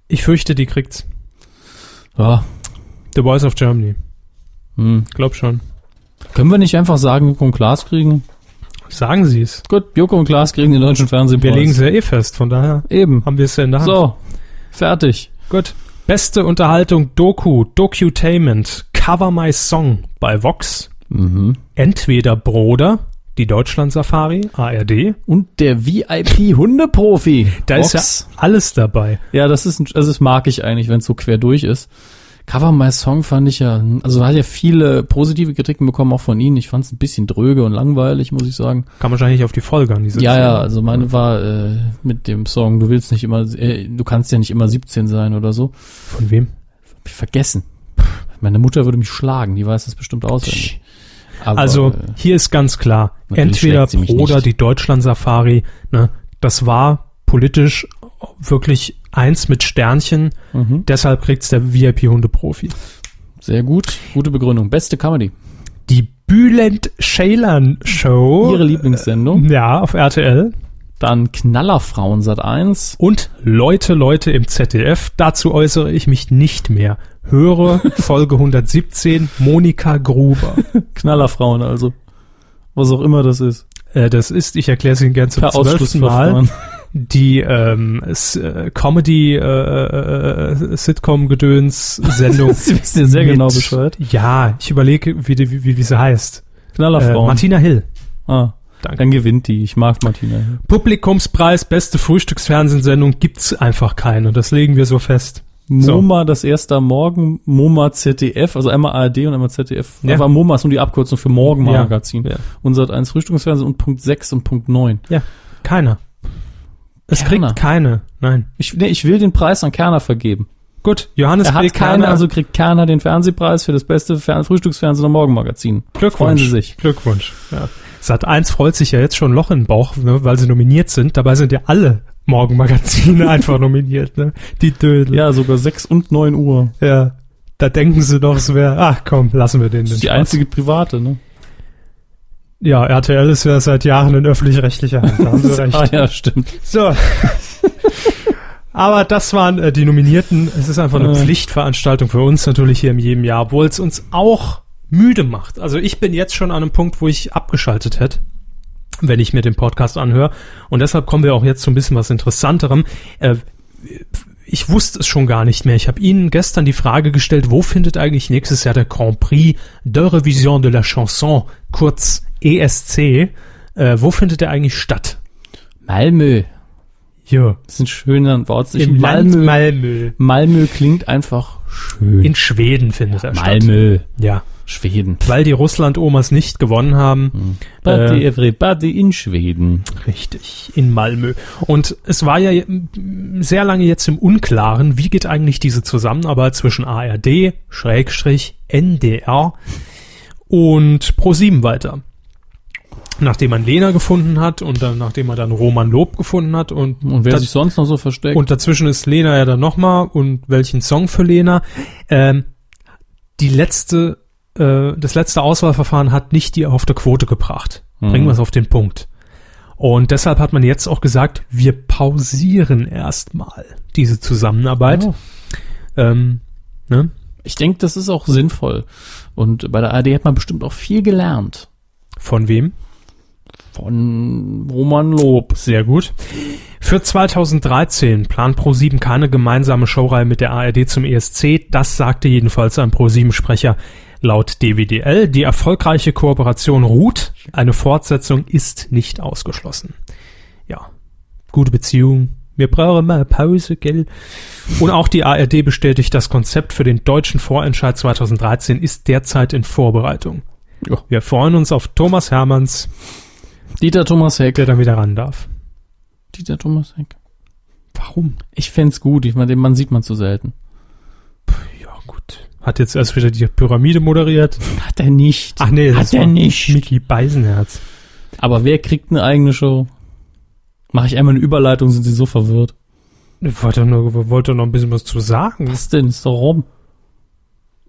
Ich fürchte, die kriegt's. Ja. The Voice of Germany. Hm. Glaub schon. Können wir nicht einfach sagen, Joko und Klaas kriegen? Sagen Sie es. Gut, Joko und Klaas kriegen den deutschen Fernsehpreis. Wir legen sie ja eh fest, von daher Eben. haben wir es ja in der Hand. So, fertig. Gut. Beste Unterhaltung, Doku, Docutainment, Cover My Song bei Vox. Mhm. Entweder Broder, die Deutschland-Safari, ARD. Und der VIP-Hundeprofi. Da ist ja alles dabei. Ja, das ist, ein, also das mag ich eigentlich, wenn es so quer durch ist. Cover My Song fand ich ja, also hat ja viele positive Kritiken bekommen, auch von Ihnen. Ich fand es ein bisschen dröge und langweilig, muss ich sagen. Kann wahrscheinlich auf die Folge an diese Ja, ja, also meine war äh, mit dem Song, du willst nicht immer, äh, du kannst ja nicht immer 17 sein oder so. Von wem? Hab ich vergessen. Meine Mutter würde mich schlagen, die weiß das bestimmt auswendig. Aber, Also äh, hier ist ganz klar, entweder Broder, nicht. die Deutschland-Safari, ne, das war politisch wirklich eins mit Sternchen, mhm. deshalb kriegt's der VIP-Hundeprofi. sehr gut, gute Begründung. Beste Comedy. Die Bülent Ceylan Show. Ihre Lieblingssendung. Ja, auf RTL. Dann Knallerfrauen Sat 1. Und Leute, Leute im ZDF. Dazu äußere ich mich nicht mehr. Höre Folge 117, Monika Gruber. (laughs) Knallerfrauen also. Was auch immer das ist. Äh, das ist, ich erkläre es Ihnen gern zum zwölften Mal, die ähm, äh, Comedy äh, äh, Sitcom-Gedöns-Sendung. (laughs) Sie wissen ja sehr mit- genau Bescheid. Ja, ich überlege, wie, die, wie, wie sie heißt. Äh, Knallerfrauen. Martina Hill. ah, Danke. dann gewinnt die. Ich mag Martina. Publikumspreis, beste Frühstücksfernsehsendung gibt's einfach keine. Das legen wir so fest. So. MoMA, das erste am Morgen, MoMA ZDF, also einmal ARD und einmal ZDF. Ja. Aber MoMA ist nur die Abkürzung für Morgenmagazin. Ja. Und Sat 1 Frühstücksfernsehen und Punkt 6 und Punkt 9. Ja, keiner. Es Kerner. kriegt keine. Nein. Ich, nee, ich will den Preis an Kerner vergeben. Gut, Johannes Er hat keine, Kerner, also kriegt Kerner den Fernsehpreis für das beste Fer Frühstücksfernsehen und Morgenmagazin. Glückwunsch. Freuen Sie sich. Glückwunsch. Ja. Sat 1 freut sich ja jetzt schon ein Loch in den Bauch, ne, weil sie nominiert sind. Dabei sind ja alle Morgenmagazine (laughs) einfach nominiert. Ne? Die Dödel. Ja, sogar 6 und 9 Uhr. ja. Da denken sie doch, es wäre, ach komm, lassen wir den. Das den ist die Spaß. einzige private, ne? Ja, RTL ist ja seit Jahren in öffentlich-rechtlicher Hand. Da haben sie (laughs) recht. Ah ja, stimmt. So. Aber das waren äh, die Nominierten. Es ist einfach eine Äh. Pflichtveranstaltung für uns natürlich hier in jedem Jahr, obwohl es uns auch müde macht. Also ich bin jetzt schon an einem Punkt, wo ich abgeschaltet hätte, wenn ich mir den Podcast anhöre. Und deshalb kommen wir auch jetzt zu ein bisschen was Interessanterem. Äh, ich wusste es schon gar nicht mehr. Ich habe Ihnen gestern die Frage gestellt, wo findet eigentlich nächstes Jahr der Grand Prix de Revision de la Chanson, kurz ESC, äh, wo findet der eigentlich statt? Malmö. Ja. Das ist ein schöner Wort. Im Land Malmö. Malmö klingt einfach schön. In Schweden findet er statt. Malmö. Ja. Schweden. Weil die Russland-Omas nicht gewonnen haben. Party Äh, everybody in Schweden. Richtig, in Malmö. Und es war ja mm, sehr lange jetzt im Unklaren, wie geht eigentlich diese Zusammenarbeit zwischen ARD, Schrägstrich, NDR und ProSieben weiter. Nachdem man Lena gefunden hat und dann, nachdem man dann Roman Lob gefunden hat und, Und wer sich sonst noch so versteckt? und dazwischen ist Lena ja dann nochmal und welchen Song für Lena. Ähm, die letzte, äh, das letzte Auswahlverfahren hat nicht die erhoffte Quote gebracht. Bringen Mhm. wir es auf den Punkt. Und deshalb hat man jetzt auch gesagt, wir pausieren erstmal diese Zusammenarbeit. Ja. Ähm, ne? Ich denke, das ist auch sinnvoll. Und bei der ARD hat man bestimmt auch viel gelernt. Von wem? Von Roman Lob. Sehr gut. Für 2013 plant Pro7 keine gemeinsame Showreihe mit der ARD zum ESC. Das sagte jedenfalls ein Pro7-Sprecher laut DWDL. Die erfolgreiche Kooperation ruht. Eine Fortsetzung ist nicht ausgeschlossen. Ja, gute Beziehung. Wir brauchen mal Pause, gell? Und auch die ARD bestätigt, das Konzept für den deutschen Vorentscheid 2013 ist derzeit in Vorbereitung. Ja. Wir freuen uns auf Thomas Hermanns, Dieter Thomas Heck. der dann wieder ran darf. Dieter Thomas Heck. Warum? Ich fänd's gut. Ich meine, den Mann sieht man zu selten. Hat jetzt erst wieder die Pyramide moderiert. Hat er nicht. Ach nee, hat er war nicht. Mickey Beisenherz. Aber wer kriegt eine eigene Show? Mache ich einmal eine Überleitung, sind sie so verwirrt. Ich wollte nur, wollte noch ein bisschen was zu sagen. Was denn? Ist doch rum.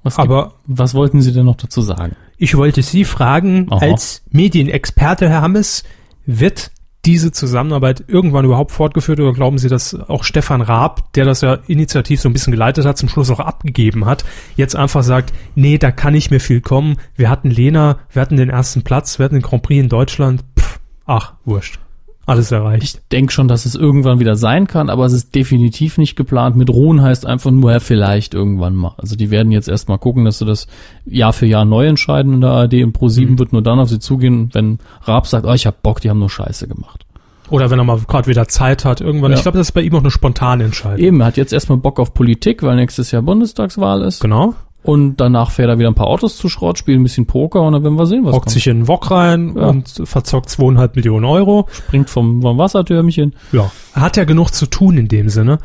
Was, Aber was wollten Sie denn noch dazu sagen? ich wollte Sie fragen, Aha. als Medienexperte, Herr Hammes, wird diese Zusammenarbeit irgendwann überhaupt fortgeführt oder glauben Sie, dass auch Stefan Raab, der das ja initiativ so ein bisschen geleitet hat, zum Schluss auch abgegeben hat, jetzt einfach sagt, nee, da kann nicht mehr viel kommen. Wir hatten Lena, wir hatten den ersten Platz, wir hatten den Grand Prix in Deutschland. Pff, ach, wurscht. Alles erreicht. Ich denke schon, dass es irgendwann wieder sein kann, aber es ist definitiv nicht geplant. Mit ruhen heißt einfach nur, ja, vielleicht irgendwann mal. Also die werden jetzt erstmal gucken, dass sie das Jahr für Jahr neu entscheiden in der ARD und Pro7 Mhm. wird nur dann auf sie zugehen, wenn Raab sagt, oh, ich hab Bock, die haben nur Scheiße gemacht. Oder wenn er mal gerade wieder Zeit hat, irgendwann. Ja. Ich glaube, das ist bei ihm auch eine spontane Entscheidung. Eben, er hat jetzt erstmal Bock auf Politik, weil nächstes Jahr Bundestagswahl ist. Genau. Und danach fährt er wieder ein paar Autos zu Schrott, spielt ein bisschen Poker und dann werden wir sehen, was Hockt kommt. sich in den Wok rein Ja. und verzockt zweieinhalb Millionen Euro. Springt vom, vom Wassertürmchen. Ja. Er hat ja genug zu tun in dem Sinne.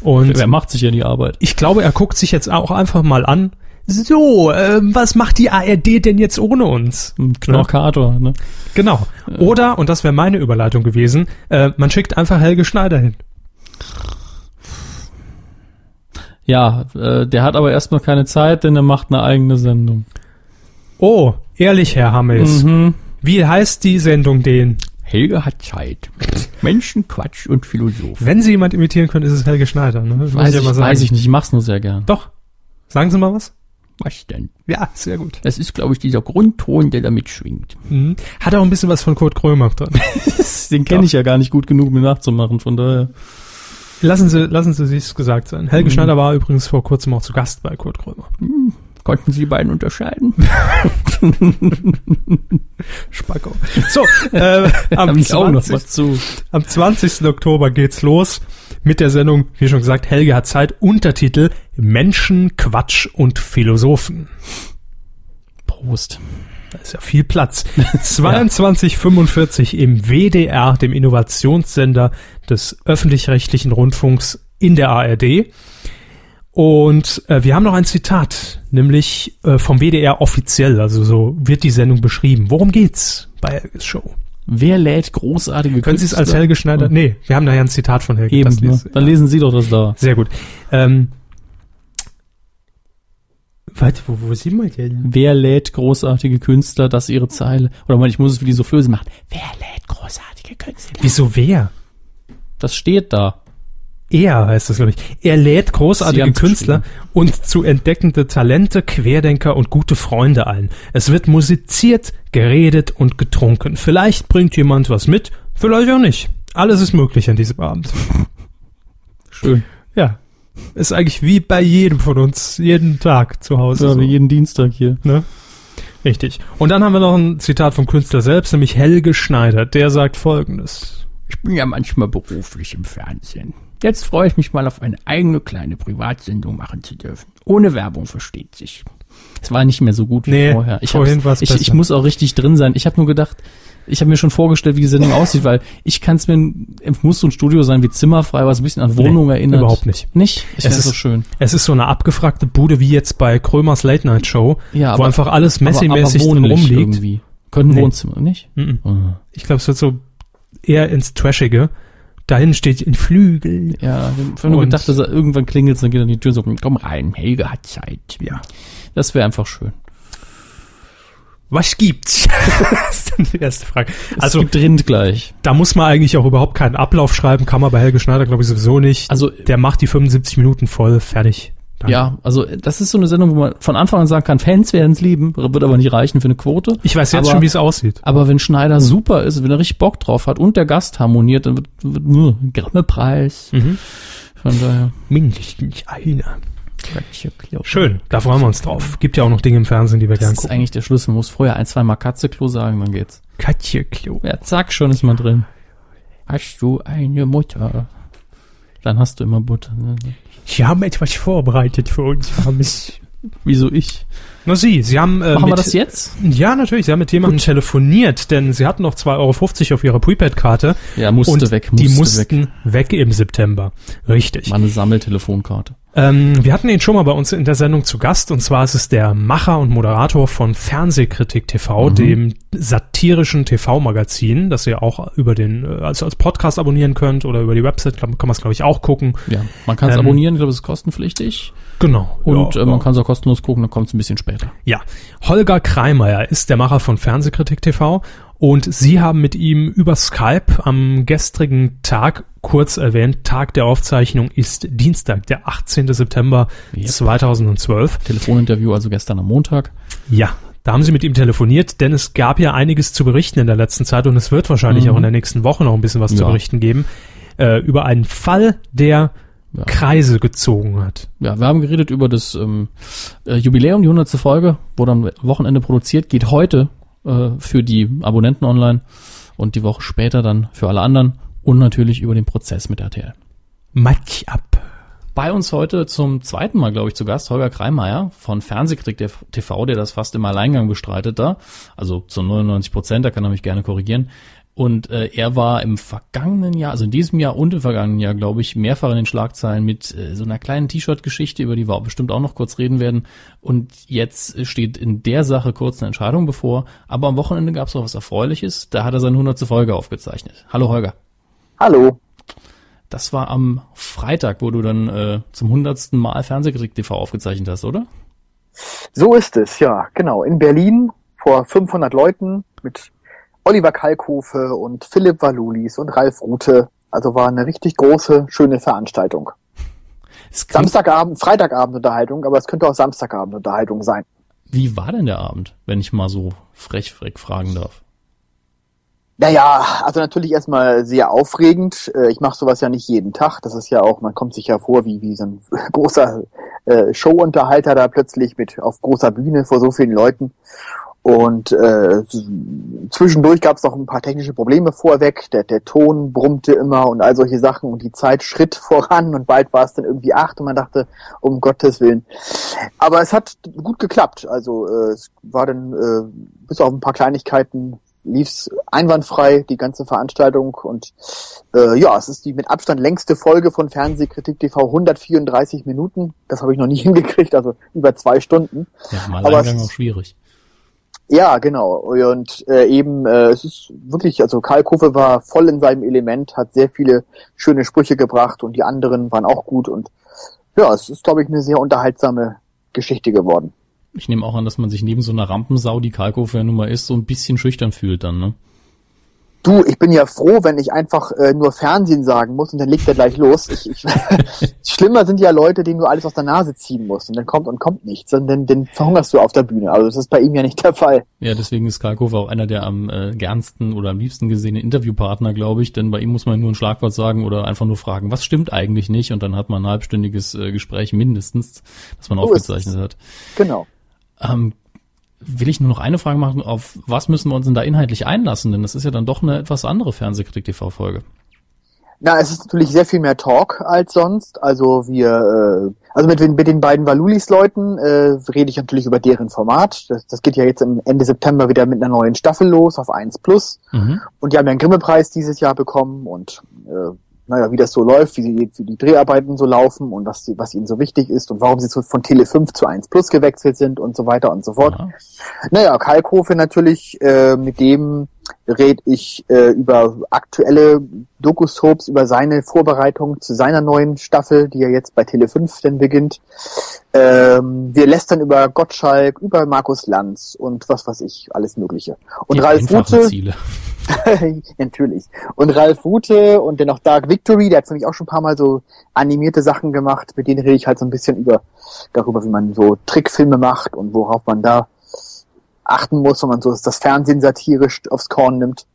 Und Wer macht sich ja die Arbeit? ich glaube, er guckt sich jetzt auch einfach mal an. So, ähm, was macht die ARD denn jetzt ohne uns? Knorkator, ne? Genau. Oder, und das wäre meine Überleitung gewesen, äh, man schickt einfach Helge Schneider hin. Ja, äh, der hat aber erstmal keine Zeit, denn er macht eine eigene Sendung. Oh, ehrlich, Herr Hammes. Mhm. Wie heißt die Sendung denn? Helge hat Zeit. Menschen, Quatsch und Philosoph. Wenn Sie jemand imitieren können, ist es Helge Schneider. Ne? Weiß ich, mal sagen. weiß ich nicht, ich mach's nur sehr gern. Doch. Sagen Sie mal was. Was denn? Ja, sehr gut. Das ist, glaube ich, dieser Grundton, der da mitschwingt. Mhm. Hat auch ein bisschen was von Kurt Krömer drin. (laughs) Den kenne ich ja gar nicht gut genug, mir nachzumachen, von daher. Lassen Sie, lassen Sie sich's gesagt sein. Helge Schneider war übrigens vor kurzem auch zu Gast bei Kurt Krömer. Konnten Sie die beiden unterscheiden? (laughs) Spacko. So, äh, (laughs) am, Hab ich auch noch 20, was zu. am 20. Oktober geht's los mit der Sendung, wie schon gesagt, Helge hat Zeit, Untertitel Menschen, Quatsch und Philosophen. Prost. Da ist ja viel Platz. (laughs) 2245 im WDR, dem Innovationssender des öffentlich-rechtlichen Rundfunks in der ARD. Und äh, wir haben noch ein Zitat, nämlich äh, vom WDR offiziell, also so wird die Sendung beschrieben. Worum geht's bei Helges Show? Wer lädt großartige Können Sie es als? Helge Schneider? Nee, wir haben da ja ein Zitat von Helge. Eben, das ne? Dann lesen Sie doch das da. Sehr gut. Ähm, warte, wo, wo sind wir denn? Wer lädt großartige Künstler, das ist ihre Zeile. Oder man, ich muss es wie die Soufflöse machen. Wer lädt großartige Künstler? Wieso wer? Das steht da. Er heißt das, glaube ich. Er lädt großartige Künstler und zu entdeckende Talente, Querdenker und gute Freunde ein. Es wird musiziert, geredet und getrunken. Vielleicht bringt jemand was mit, vielleicht auch nicht. Alles ist möglich an diesem Abend. Schön. Ja. Ist eigentlich wie bei jedem von uns, jeden Tag zu Hause. Ja, so. wie jeden Dienstag hier. Ne? Richtig. Und dann haben wir noch ein Zitat vom Künstler selbst, nämlich Helge Schneider. Der sagt folgendes. Ich bin ja manchmal beruflich im Fernsehen. Jetzt freue ich mich mal auf eine eigene kleine Privatsendung machen zu dürfen. Ohne Werbung versteht sich. Es war nicht mehr so gut wie Nee, vorher. Ich, vorhin war's ich, besser. ich muss auch richtig drin sein. Ich habe nur gedacht, ich habe mir schon vorgestellt, wie die Sendung aussieht, weil ich kann es mir, muss so ein Studio sein wie Zimmerfrei, was ein bisschen an Wohnung Nee, erinnert. überhaupt nicht. Nicht? Ich Es ist- so schön. Es ist so eine abgefragte Bude wie jetzt bei Krömers Late Night Show, Ja, wo aber- einfach alles Messi-mäßig drin rumliegt. irgendwie. Könnte ein Nee. Wohnzimmer, nicht? Mhm. Ah. Ich glaube, es wird so eher ins Trashige. Dahin steht ein Flügel. Ja, ich habe nur Und- gedacht, dass er irgendwann klingelt, dann geht er an die Tür so, Komm rein, Helge hat Zeit. Ja. das wäre einfach schön. Was gibt's? (laughs) das ist dann die erste Frage. Also Also, es gibt Rind gleich. da muss man eigentlich auch überhaupt keinen Ablauf schreiben. Kann man bei Helge Schneider, glaube ich, sowieso nicht. Also Der macht die 75 Minuten voll, fertig. Danke. ja, also das ist so eine Sendung, wo man von Anfang an sagen kann, Fans werden es lieben, wird aber nicht reichen für eine Quote. Ich weiß jetzt Aber- schon, wie es aussieht. Aber wenn Schneider super ist, wenn er richtig Bock drauf hat und der Gast harmoniert, dann wird, wird nur ein Grimme-Preis. Mhm. Von daher. Mindestens einer. Quatsch, Klo. Schön, da freuen wir uns drauf. Gibt ja auch noch Dinge im Fernsehen, die wir Das gerne ist gucken. eigentlich der Schluss. Man muss vorher ein, zwei Mal Katzeklo sagen, dann geht's. Katje Klo. Ja, zack, schon ist man drin. Hast du eine Mutter? Dann hast du immer Butter. Ne? Sie haben etwas vorbereitet für uns. Hammes. Wieso ich? Na Sie, Sie haben äh, Machen wir mit, das jetzt? Ja, natürlich. Sie haben mit jemandem telefoniert, denn Sie hatten noch 2,50 Euro auf Ihrer Prepaid-Karte. Ja, musste und weg, die musste weg. mussten weg. im September. Richtig. Mal eine Sammeltelefonkarte. Ähm, wir hatten ihn schon mal bei uns in der Sendung zu Gast und zwar ist es der Macher und Moderator von Fernsehkritik TV, dem satirischen TV-Magazin, das ihr auch über den also als Podcast abonnieren könnt oder über die Website kann man es glaube ich auch gucken. Ja, man kann es Ähm, abonnieren, ich glaube, es ist kostenpflichtig. Genau. Und ja, äh, man ja. kann es auch kostenlos gucken, dann kommt es ein bisschen später. Ja, Holger Kreimeier ist der Macher von Fernsehkritik TV und Sie haben mit ihm über Skype am gestrigen Tag kurz erwähnt, Tag der Aufzeichnung ist Dienstag, der 18. September Yep. 2012. Telefoninterview also gestern am Montag. Ja, da haben Sie mit ihm telefoniert, denn es gab ja einiges zu berichten in der letzten Zeit und es wird wahrscheinlich Mhm. auch in der nächsten Woche noch ein bisschen was zu Ja. berichten geben äh, über einen Fall, der Ja. Kreise gezogen hat. Ja, wir haben geredet über das ähm, äh, Jubiläum, die 100. Folge, wurde am Wochenende produziert, geht heute äh, für die Abonnenten online und die Woche später dann für alle anderen und natürlich über den Prozess mit RTL. Match ab. Bei uns heute zum zweiten Mal, glaube ich, zu Gast Holger Kreimeier von Fernsehkritik der TV, der das fast im Alleingang bestreitet da. Also zu 99 Prozent, da kann er mich gerne korrigieren. Und äh, er war im vergangenen Jahr, also in diesem Jahr und im vergangenen Jahr, glaube ich, mehrfach in den Schlagzeilen mit äh, so einer kleinen T-Shirt-Geschichte, über die wir auch bestimmt auch noch kurz reden werden. Und jetzt äh, steht in der Sache kurz eine Entscheidung bevor. Aber am Wochenende gab es auch was Erfreuliches. Da hat er seine 100. Folge aufgezeichnet. Hallo Holger. Hallo. Das war am Freitag, wo du dann äh, zum hundertsten Mal Fernsehkritik TV aufgezeichnet hast, oder? So ist es, ja, genau. In Berlin vor 500 Leuten mit Oliver Kalkofe und Philipp Walulis und Ralf Rute. Also war eine richtig große, schöne Veranstaltung. Samstagabend, Freitagabendunterhaltung, aber es könnte auch Samstagabendunterhaltung sein. wie war denn der Abend, wenn ich mal so frech, frech fragen darf? Naja, also natürlich erstmal sehr aufregend. Äh, Ich mache sowas ja nicht jeden Tag. Das ist ja auch, man kommt sich ja vor wie, wie so ein (laughs) großer äh, Showunterhalter da plötzlich mit auf großer Bühne vor so vielen Leuten. Und äh, zwischendurch gab es noch ein paar technische Probleme vorweg. Der, der Ton brummte immer und all solche Sachen und die Zeit schritt (laughs) voran und bald war es dann irgendwie acht und man dachte, um Gottes Willen. Aber es hat gut geklappt. Also äh, es war dann äh, bis auf ein paar Kleinigkeiten lief's einwandfrei, die ganze Veranstaltung. Und äh, ja, es ist die mit Abstand längste Folge von Fernsehkritik TV, 134 Minuten. Das habe ich noch nie (laughs) hingekriegt, also über zwei Stunden. Ja, mal Aber es- auch schwierig. Ja, genau. Und äh, eben, äh, es ist wirklich, also Karl Kofe war voll in seinem Element, hat sehr viele schöne Sprüche gebracht und die anderen waren auch gut. Und ja, es ist, glaube ich, eine sehr unterhaltsame Geschichte geworden. Ich nehme auch an, dass man sich neben so einer Rampensau, die Kalkofe ja nun mal ist, so ein bisschen schüchtern fühlt dann, ne? Du, ich bin ja froh, wenn ich einfach äh, nur Fernsehen sagen muss und dann legt er gleich los. Ich, ich, (laughs) schlimmer sind ja Leute, denen du alles aus der Nase ziehen musst und dann kommt und kommt nichts, sondern dann verhungerst du auf der Bühne. Also das ist bei ihm ja nicht der Fall. Ja, deswegen ist Kalkofe auch einer der am äh, gernsten oder am liebsten gesehenen Interviewpartner, glaube ich, denn bei ihm muss man nur ein Schlagwort sagen oder einfach nur fragen, was stimmt eigentlich nicht und dann hat man ein halbstündiges äh, Gespräch mindestens, das man So aufgezeichnet hat. Genau. Ähm, will ich nur noch eine Frage machen, auf was müssen wir uns denn da inhaltlich einlassen? Denn das ist ja dann doch eine etwas andere Fernsehkritik-TV-Folge. Na, es ist natürlich sehr viel mehr Talk als sonst. Also wir, äh, also mit, den- mit den beiden Valulis-Leuten äh, rede ich natürlich über deren Format. Das, das geht ja jetzt im Ende September wieder mit einer neuen Staffel los auf 1 Plus. Mhm. Und die haben ja einen Grimme-Preis dieses Jahr bekommen und äh, naja, wie das so läuft, wie, sie, wie die Dreharbeiten so laufen und was, was ihnen so wichtig ist und warum sie zu, von Tele 5 zu 1 Plus gewechselt sind und so weiter und so fort. Ja. Naja, Kalkofe natürlich, äh, mit dem red ich äh, über aktuelle Doku-Soaps, über seine Vorbereitung zu seiner neuen Staffel, die ja jetzt bei Tele 5 denn beginnt. Ähm, wir lästern über Gottschalk, über Markus Lanz und was weiß ich, alles Mögliche. Und Die Ralf Rute, Ziele. (laughs) natürlich. Und Ralf Rute und dennoch Dark Victory, der hat für mich auch schon ein paar Mal so animierte Sachen gemacht, mit denen rede ich halt so ein bisschen über darüber, wie man so Trickfilme macht und worauf man da achten muss, wenn man so das Fernsehen satirisch aufs Korn nimmt.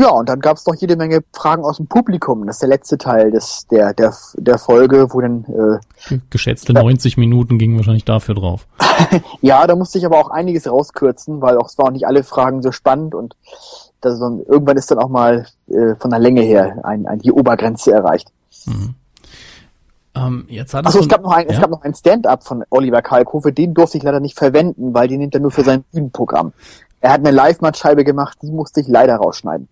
Ja, und dann gab es noch jede Menge Fragen aus dem Publikum. Das ist der letzte Teil des, der, der, der Folge, wo dann, äh, Geschätzte 90 Minuten gingen wahrscheinlich dafür drauf. (laughs) ja, da musste ich aber auch einiges rauskürzen, weil auch es waren auch nicht alle Fragen so spannend und das, so- irgendwann ist dann auch mal äh, von der Länge her ein, ein, die Obergrenze erreicht. Mhm. Ähm, jetzt hat Achso, es es gab noch ein, es ja? gab noch ein Stand-up von Oliver Kalkofe, den durfte ich leider nicht verwenden, weil den nimmt er nur für sein Bühnenprogramm. Er hat eine Live-Matchscheibe gemacht, die musste ich leider rausschneiden.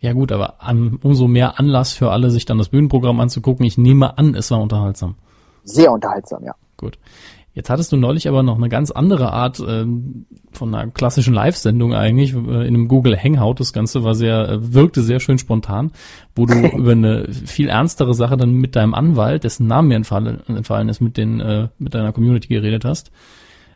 Ja gut, aber an, umso mehr Anlass für alle, sich dann das Bühnenprogramm anzugucken. Ich nehme an, es war unterhaltsam. sehr unterhaltsam, ja. Gut. Jetzt hattest du neulich aber noch eine ganz andere Art ähm, von einer klassischen Live-Sendung eigentlich, äh, in einem Google Hangout. Das Ganze war sehr, äh, wirkte sehr schön spontan, wo du (laughs) über eine viel ernstere Sache dann mit deinem Anwalt, dessen Namen mir entfallen, entfallen ist, mit den, äh, mit deiner Community geredet hast.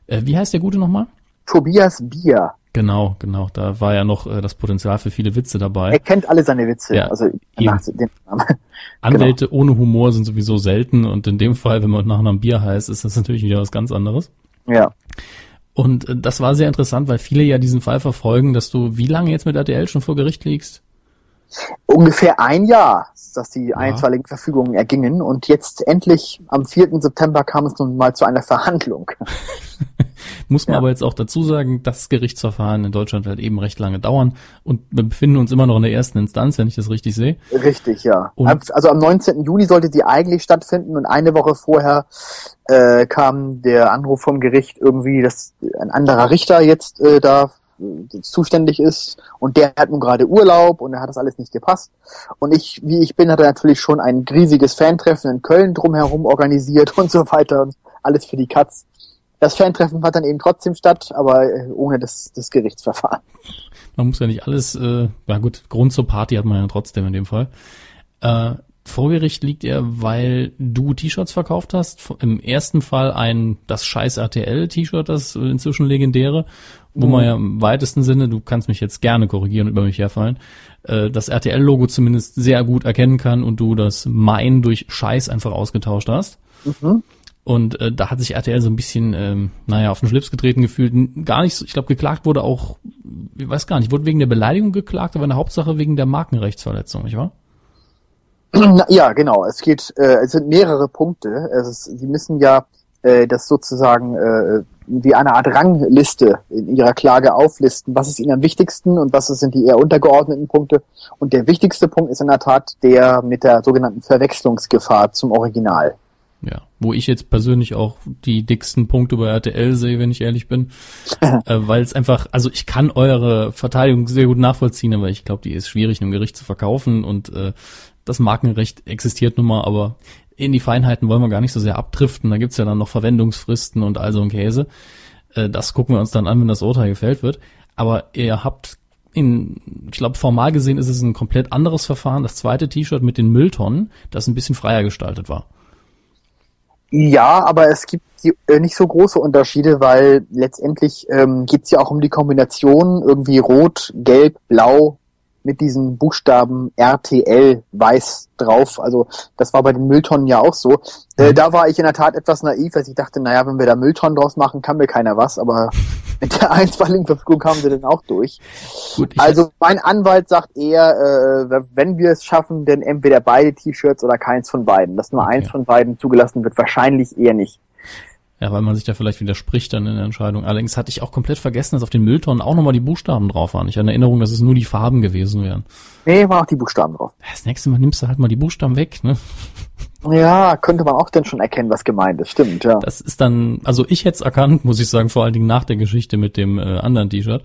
Äh, wie heißt der Gute nochmal? Tobias Bier. Genau, genau. Da war ja noch äh, das Potenzial für viele Witze dabei. Er kennt alle seine Witze. Ja, also nach dem Namen. (laughs) Anwälte ohne Humor sind sowieso selten und in dem Fall, wenn man nach einem Bier heißt, ist das natürlich wieder was ganz anderes. Ja. Und äh, das war sehr interessant, weil viele ja diesen Fall verfolgen, dass du wie lange jetzt mit RTL schon vor Gericht liegst? Ungefähr ein Jahr, dass die einstweiligen Verfügungen ergingen und jetzt endlich am 4. September kam es nun mal zu einer Verhandlung. (laughs) Muss man Ja. aber jetzt auch dazu sagen, das Gerichtsverfahren in Deutschland halt eben recht lange dauern und wir befinden uns immer noch in der ersten Instanz, wenn ich das richtig sehe. Richtig, ja. Und- also am 19. Juni sollte die eigentlich stattfinden und eine Woche vorher äh, kam der Anruf vom Gericht irgendwie, dass ein anderer Richter jetzt äh, da zuständig ist und der hat nun gerade Urlaub und da hat das alles nicht gepasst. Und ich, wie ich bin, hatte natürlich schon ein riesiges Fantreffen in Köln drumherum organisiert (laughs) und so weiter und alles für die Katz. Das Fantreffen fand dann eben trotzdem statt, aber äh, ohne das, das Gerichtsverfahren. Man muss ja nicht alles, äh, ja gut, Grund zur Party hat man ja trotzdem in dem Fall. Äh, vor Gericht liegt er, weil du T-Shirts verkauft hast. Im ersten Fall ein das scheiß RTL-T-Shirt, das inzwischen legendäre, wo man ja im weitesten Sinne, du kannst mich jetzt gerne korrigieren und über mich herfallen, äh, das RTL-Logo zumindest sehr gut erkennen kann und du das Mein durch Scheiß einfach ausgetauscht hast. Und äh, da hat sich RTL so ein bisschen, ähm, naja, auf den Schlips getreten gefühlt. Gar nicht so, ich glaube, geklagt wurde auch, ich weiß gar nicht, wurde wegen der Beleidigung geklagt, aber in der Hauptsache wegen der Markenrechtsverletzung, nicht wahr? (clears throat) Ja, genau. Es geht, äh, es sind mehrere Punkte. Es ist, sie müssen ja äh, das sozusagen äh, wie eine Art Rangliste in ihrer Klage auflisten. Was ist ihnen am wichtigsten und was sind die eher untergeordneten Punkte? Und der wichtigste Punkt ist in der Tat der mit der sogenannten Verwechslungsgefahr zum Original. Ja, wo ich jetzt persönlich auch die dicksten Punkte bei RTL sehe, wenn ich ehrlich bin, (laughs) äh, weil es einfach, also ich kann eure Verteidigung sehr gut nachvollziehen, aber ich glaube, die ist schwierig im Gericht zu verkaufen und äh, das Markenrecht existiert nun mal, aber in die Feinheiten wollen wir gar nicht so sehr abdriften. Da gibt's ja dann noch Verwendungsfristen und all so ein Käse. Äh, das gucken wir uns dann an, wenn das Urteil gefällt wird. Aber ihr habt in, ich glaube, formal gesehen ist es ein komplett anderes Verfahren. Das zweite T-Shirt mit den Mülltonnen, das ein bisschen freier gestaltet war. Ja, aber es gibt äh, nicht so große Unterschiede, weil letztendlich ähm, geht es ja auch um die Kombination irgendwie rot, gelb, blau mit diesen Buchstaben RTL weiß drauf. Also das war bei den Mülltonnen ja auch so. Äh, da war ich in der Tat etwas naiv, als ich dachte, naja, wenn wir da Mülltonnen draus machen, kann mir keiner was. Aber (laughs) mit der einstweiligen Verfügung kamen sie dann auch durch. Gut, Also mein Anwalt sagt eher, äh, wenn wir es schaffen, dann entweder beide T-Shirts oder keins von beiden. Dass nur Okay. eins von beiden zugelassen wird, wahrscheinlich eher nicht. Ja, weil man sich da vielleicht widerspricht dann in der Entscheidung. Allerdings hatte ich auch komplett vergessen, dass auf den Mülltonnen auch nochmal die Buchstaben drauf waren. Ich hatte in Erinnerung, dass es nur die Farben gewesen wären. Nee, war auch die Buchstaben drauf. Das nächste Mal nimmst du halt mal die Buchstaben weg, ne? Ja, könnte man auch dann schon erkennen, was gemeint ist. Stimmt, ja. Das ist dann, also ich hätte es erkannt, muss ich sagen, vor allen Dingen nach der Geschichte mit dem äh, anderen T-Shirt.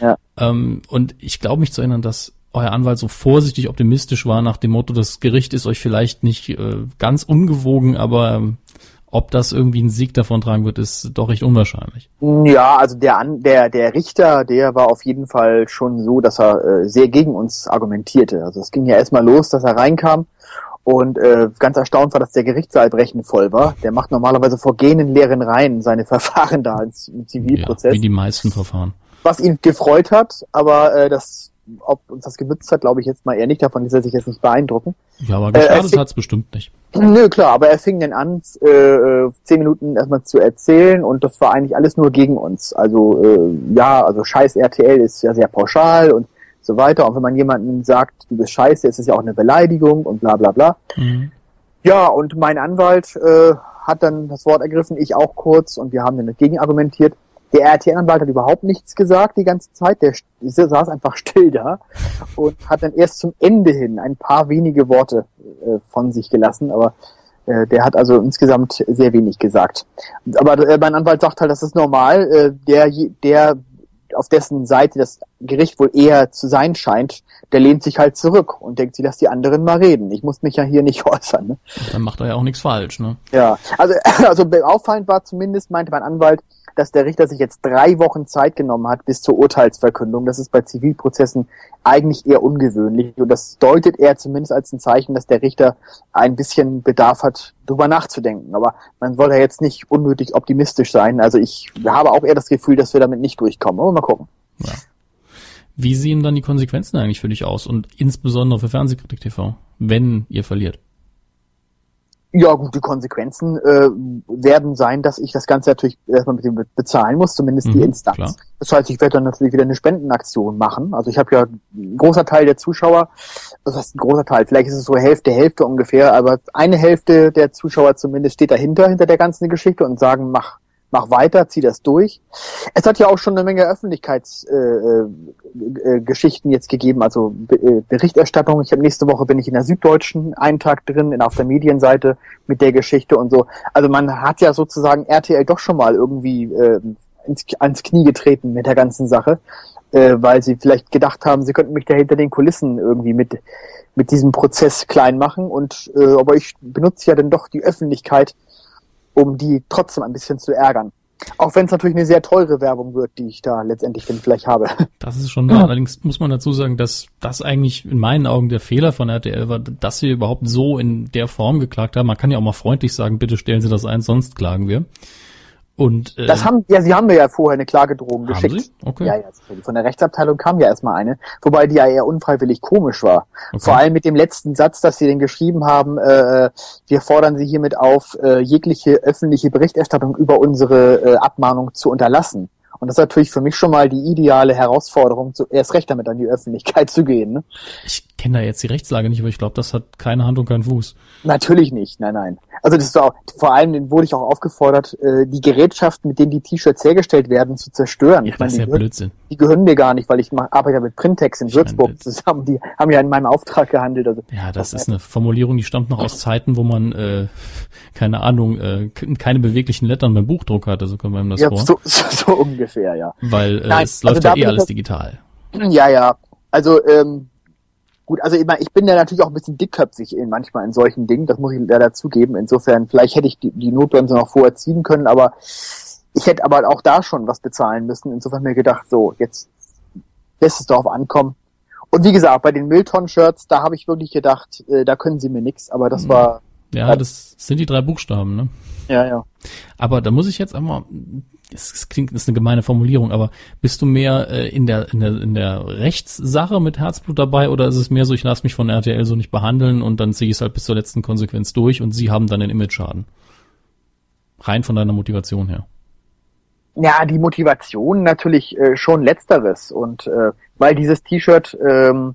Ja. Ähm, und ich glaube mich zu erinnern, dass euer Anwalt so vorsichtig optimistisch war nach dem Motto, das Gericht ist euch vielleicht nicht äh, ganz ungewogen, aber ähm, ob das irgendwie einen Sieg davon tragen wird, ist doch recht unwahrscheinlich. Ja, also der, An der, der Richter, der war auf jeden Fall schon so, dass er äh, sehr gegen uns argumentierte. Also es ging ja erstmal los, dass er reinkam und äh, ganz erstaunt war, dass der Gerichtssaal brechend voll war. Der macht normalerweise vor gehenden leeren Reihen seine (laughs) Verfahren da ins, im Ja, Zivilprozess. wie die meisten Verfahren. was ihn gefreut hat, aber äh, das, ob uns das genützt hat, glaube ich jetzt mal eher nicht. Davon ließ er sich jetzt nicht beeindrucken. Ja, aber Äh, geschadet es- hat's bestimmt nicht. Nö, klar, aber er fing dann an, äh, äh, zehn Minuten erstmal zu erzählen und das war eigentlich alles nur gegen uns. Also äh, ja, also scheiß RTL ist ja sehr pauschal und so weiter. Und wenn man jemandem sagt, du bist scheiße, ist es ja auch eine Beleidigung und bla bla bla. Mhm. Ja, und mein Anwalt äh, hat dann das Wort ergriffen, ich auch kurz, und wir haben dann dagegen argumentiert. Der RTL-Anwalt hat überhaupt nichts gesagt die ganze Zeit, der saß einfach still da und hat dann erst zum Ende hin ein paar wenige Worte äh, von sich gelassen, aber äh, der hat also insgesamt sehr wenig gesagt. Aber äh, mein Anwalt sagt halt, das ist normal, äh, der, der auf dessen Seite das Gericht wohl eher zu sein scheint, der lehnt sich halt zurück und denkt sich, lass die anderen mal reden. Ich muss mich ja hier nicht (laughs) äußern. Ne? Dann macht er ja auch nichts falsch, ne? Ja, also, (clears throat) also auffallend war zumindest, meinte mein Anwalt, dass der Richter sich jetzt drei Wochen Zeit genommen hat bis zur Urteilsverkündung. Das ist bei Zivilprozessen eigentlich eher ungewöhnlich. Und das deutet er zumindest als ein Zeichen, dass der Richter ein bisschen Bedarf hat, drüber nachzudenken. Aber man soll ja jetzt nicht unnötig optimistisch sein. Also ich habe auch eher das Gefühl, dass wir damit nicht durchkommen. Aber mal gucken. Ja. Wie sehen dann die Konsequenzen eigentlich für dich aus und insbesondere für Fernsehkritik TV, wenn ihr verliert? Ja, gut, die Konsequenzen äh, werden sein, dass ich das Ganze natürlich erstmal mit dem bezahlen muss, zumindest die Mhm, Instanz. klar. Das heißt, ich werde dann natürlich wieder eine Spendenaktion machen. Also ich habe ja ein großer Teil der Zuschauer, das heißt ein großer Teil, vielleicht ist es so Hälfte, Hälfte ungefähr, aber eine Hälfte der Zuschauer zumindest steht dahinter, hinter der ganzen Geschichte und sagen, mach, mach weiter, zieh das durch. Es hat ja auch schon eine Menge Öffentlichkeitsgeschichten äh, äh, Geschichten jetzt gegeben, also äh, Berichterstattung. Ich habe nächste Woche bin ich in der Süddeutschen einen Tag drin, in, auf der Medienseite mit der Geschichte und so. Also man hat ja sozusagen RTL doch schon mal irgendwie äh, ins, ans Knie getreten mit der ganzen Sache, äh, weil sie vielleicht gedacht haben, sie könnten mich da hinter den Kulissen irgendwie mit mit diesem Prozess klein machen und äh, aber ich benutze ja dann doch die Öffentlichkeit, um die trotzdem ein bisschen zu ärgern. Auch wenn es natürlich eine sehr teure Werbung wird, die ich da letztendlich dann vielleicht habe. (laughs) Das ist schon wahr. Allerdings muss man dazu sagen, dass das eigentlich in meinen Augen der Fehler von RTL war, dass wir überhaupt so in der Form geklagt haben. Man kann ja auch mal freundlich sagen, bitte stellen Sie das ein, sonst klagen wir. Und äh, Das haben, ja, sie haben mir ja vorher eine Klagedrohung geschickt. Sie? Okay. Ja, ja, von der Rechtsabteilung kam ja erstmal eine, wobei die ja eher unfreiwillig komisch war. Okay. Vor allem mit dem letzten Satz, dass sie den geschrieben haben, äh, wir fordern sie hiermit auf, äh, jegliche öffentliche Berichterstattung über unsere äh, Abmahnung zu unterlassen. Und das ist natürlich für mich schon mal die ideale Herausforderung, zu, erst recht damit an die Öffentlichkeit zu gehen. Ne? Ich kenne da jetzt die Rechtslage nicht, aber ich glaube, das hat keine Hand und keinen Fuß. Natürlich nicht, nein, nein. Also das ist auch, vor allem wurde ich auch aufgefordert, äh, die Gerätschaften, mit denen die T-Shirts hergestellt werden, zu zerstören. Ja, ich meine, das ist die, ja gehören, Blödsinn. die gehören mir gar nicht, weil ich arbeite ja mit Printex in Ich meine, Würzburg das- zusammen. Die haben ja in meinem Auftrag gehandelt. Also Ja, das ist eine Formulierung, die stammt noch aus Zeiten, wo man, äh, keine Ahnung, äh, keine beweglichen Lettern beim Buchdruck hatte, so kommt man das ja, vor. so, (laughs) so, so ungefähr, ja. Weil äh, Nein, es also läuft da ja eh alles digital. Ja, ja. Also, ähm, gut, also ich, mein, ich bin ja natürlich auch ein bisschen dickköpfig in, manchmal in solchen Dingen, das muss ich leider zugeben. Insofern, vielleicht hätte ich die, die Notbremse noch vorher ziehen können, aber ich hätte aber auch da schon was bezahlen müssen. Insofern mir gedacht, so, jetzt lässt es darauf ankommen. Und wie gesagt, bei den Milton-Shirts, da habe ich wirklich gedacht, äh, da können sie mir nix, aber das Mhm. war, Ja, das sind die drei Buchstaben, ne? ja, ja. Aber da muss ich jetzt einmal, es es klingt, das ist eine gemeine Formulierung, aber bist du mehr äh, in der in der in der Rechtssache mit Herzblut dabei oder ist es mehr so, ich lasse mich von RTL so nicht behandeln und dann ziehe ich es halt bis zur letzten Konsequenz durch und sie haben dann den Image-Schaden? Rein von deiner Motivation her. Ja, die Motivation natürlich äh, schon letzteres und äh, weil dieses T-Shirt, ähm,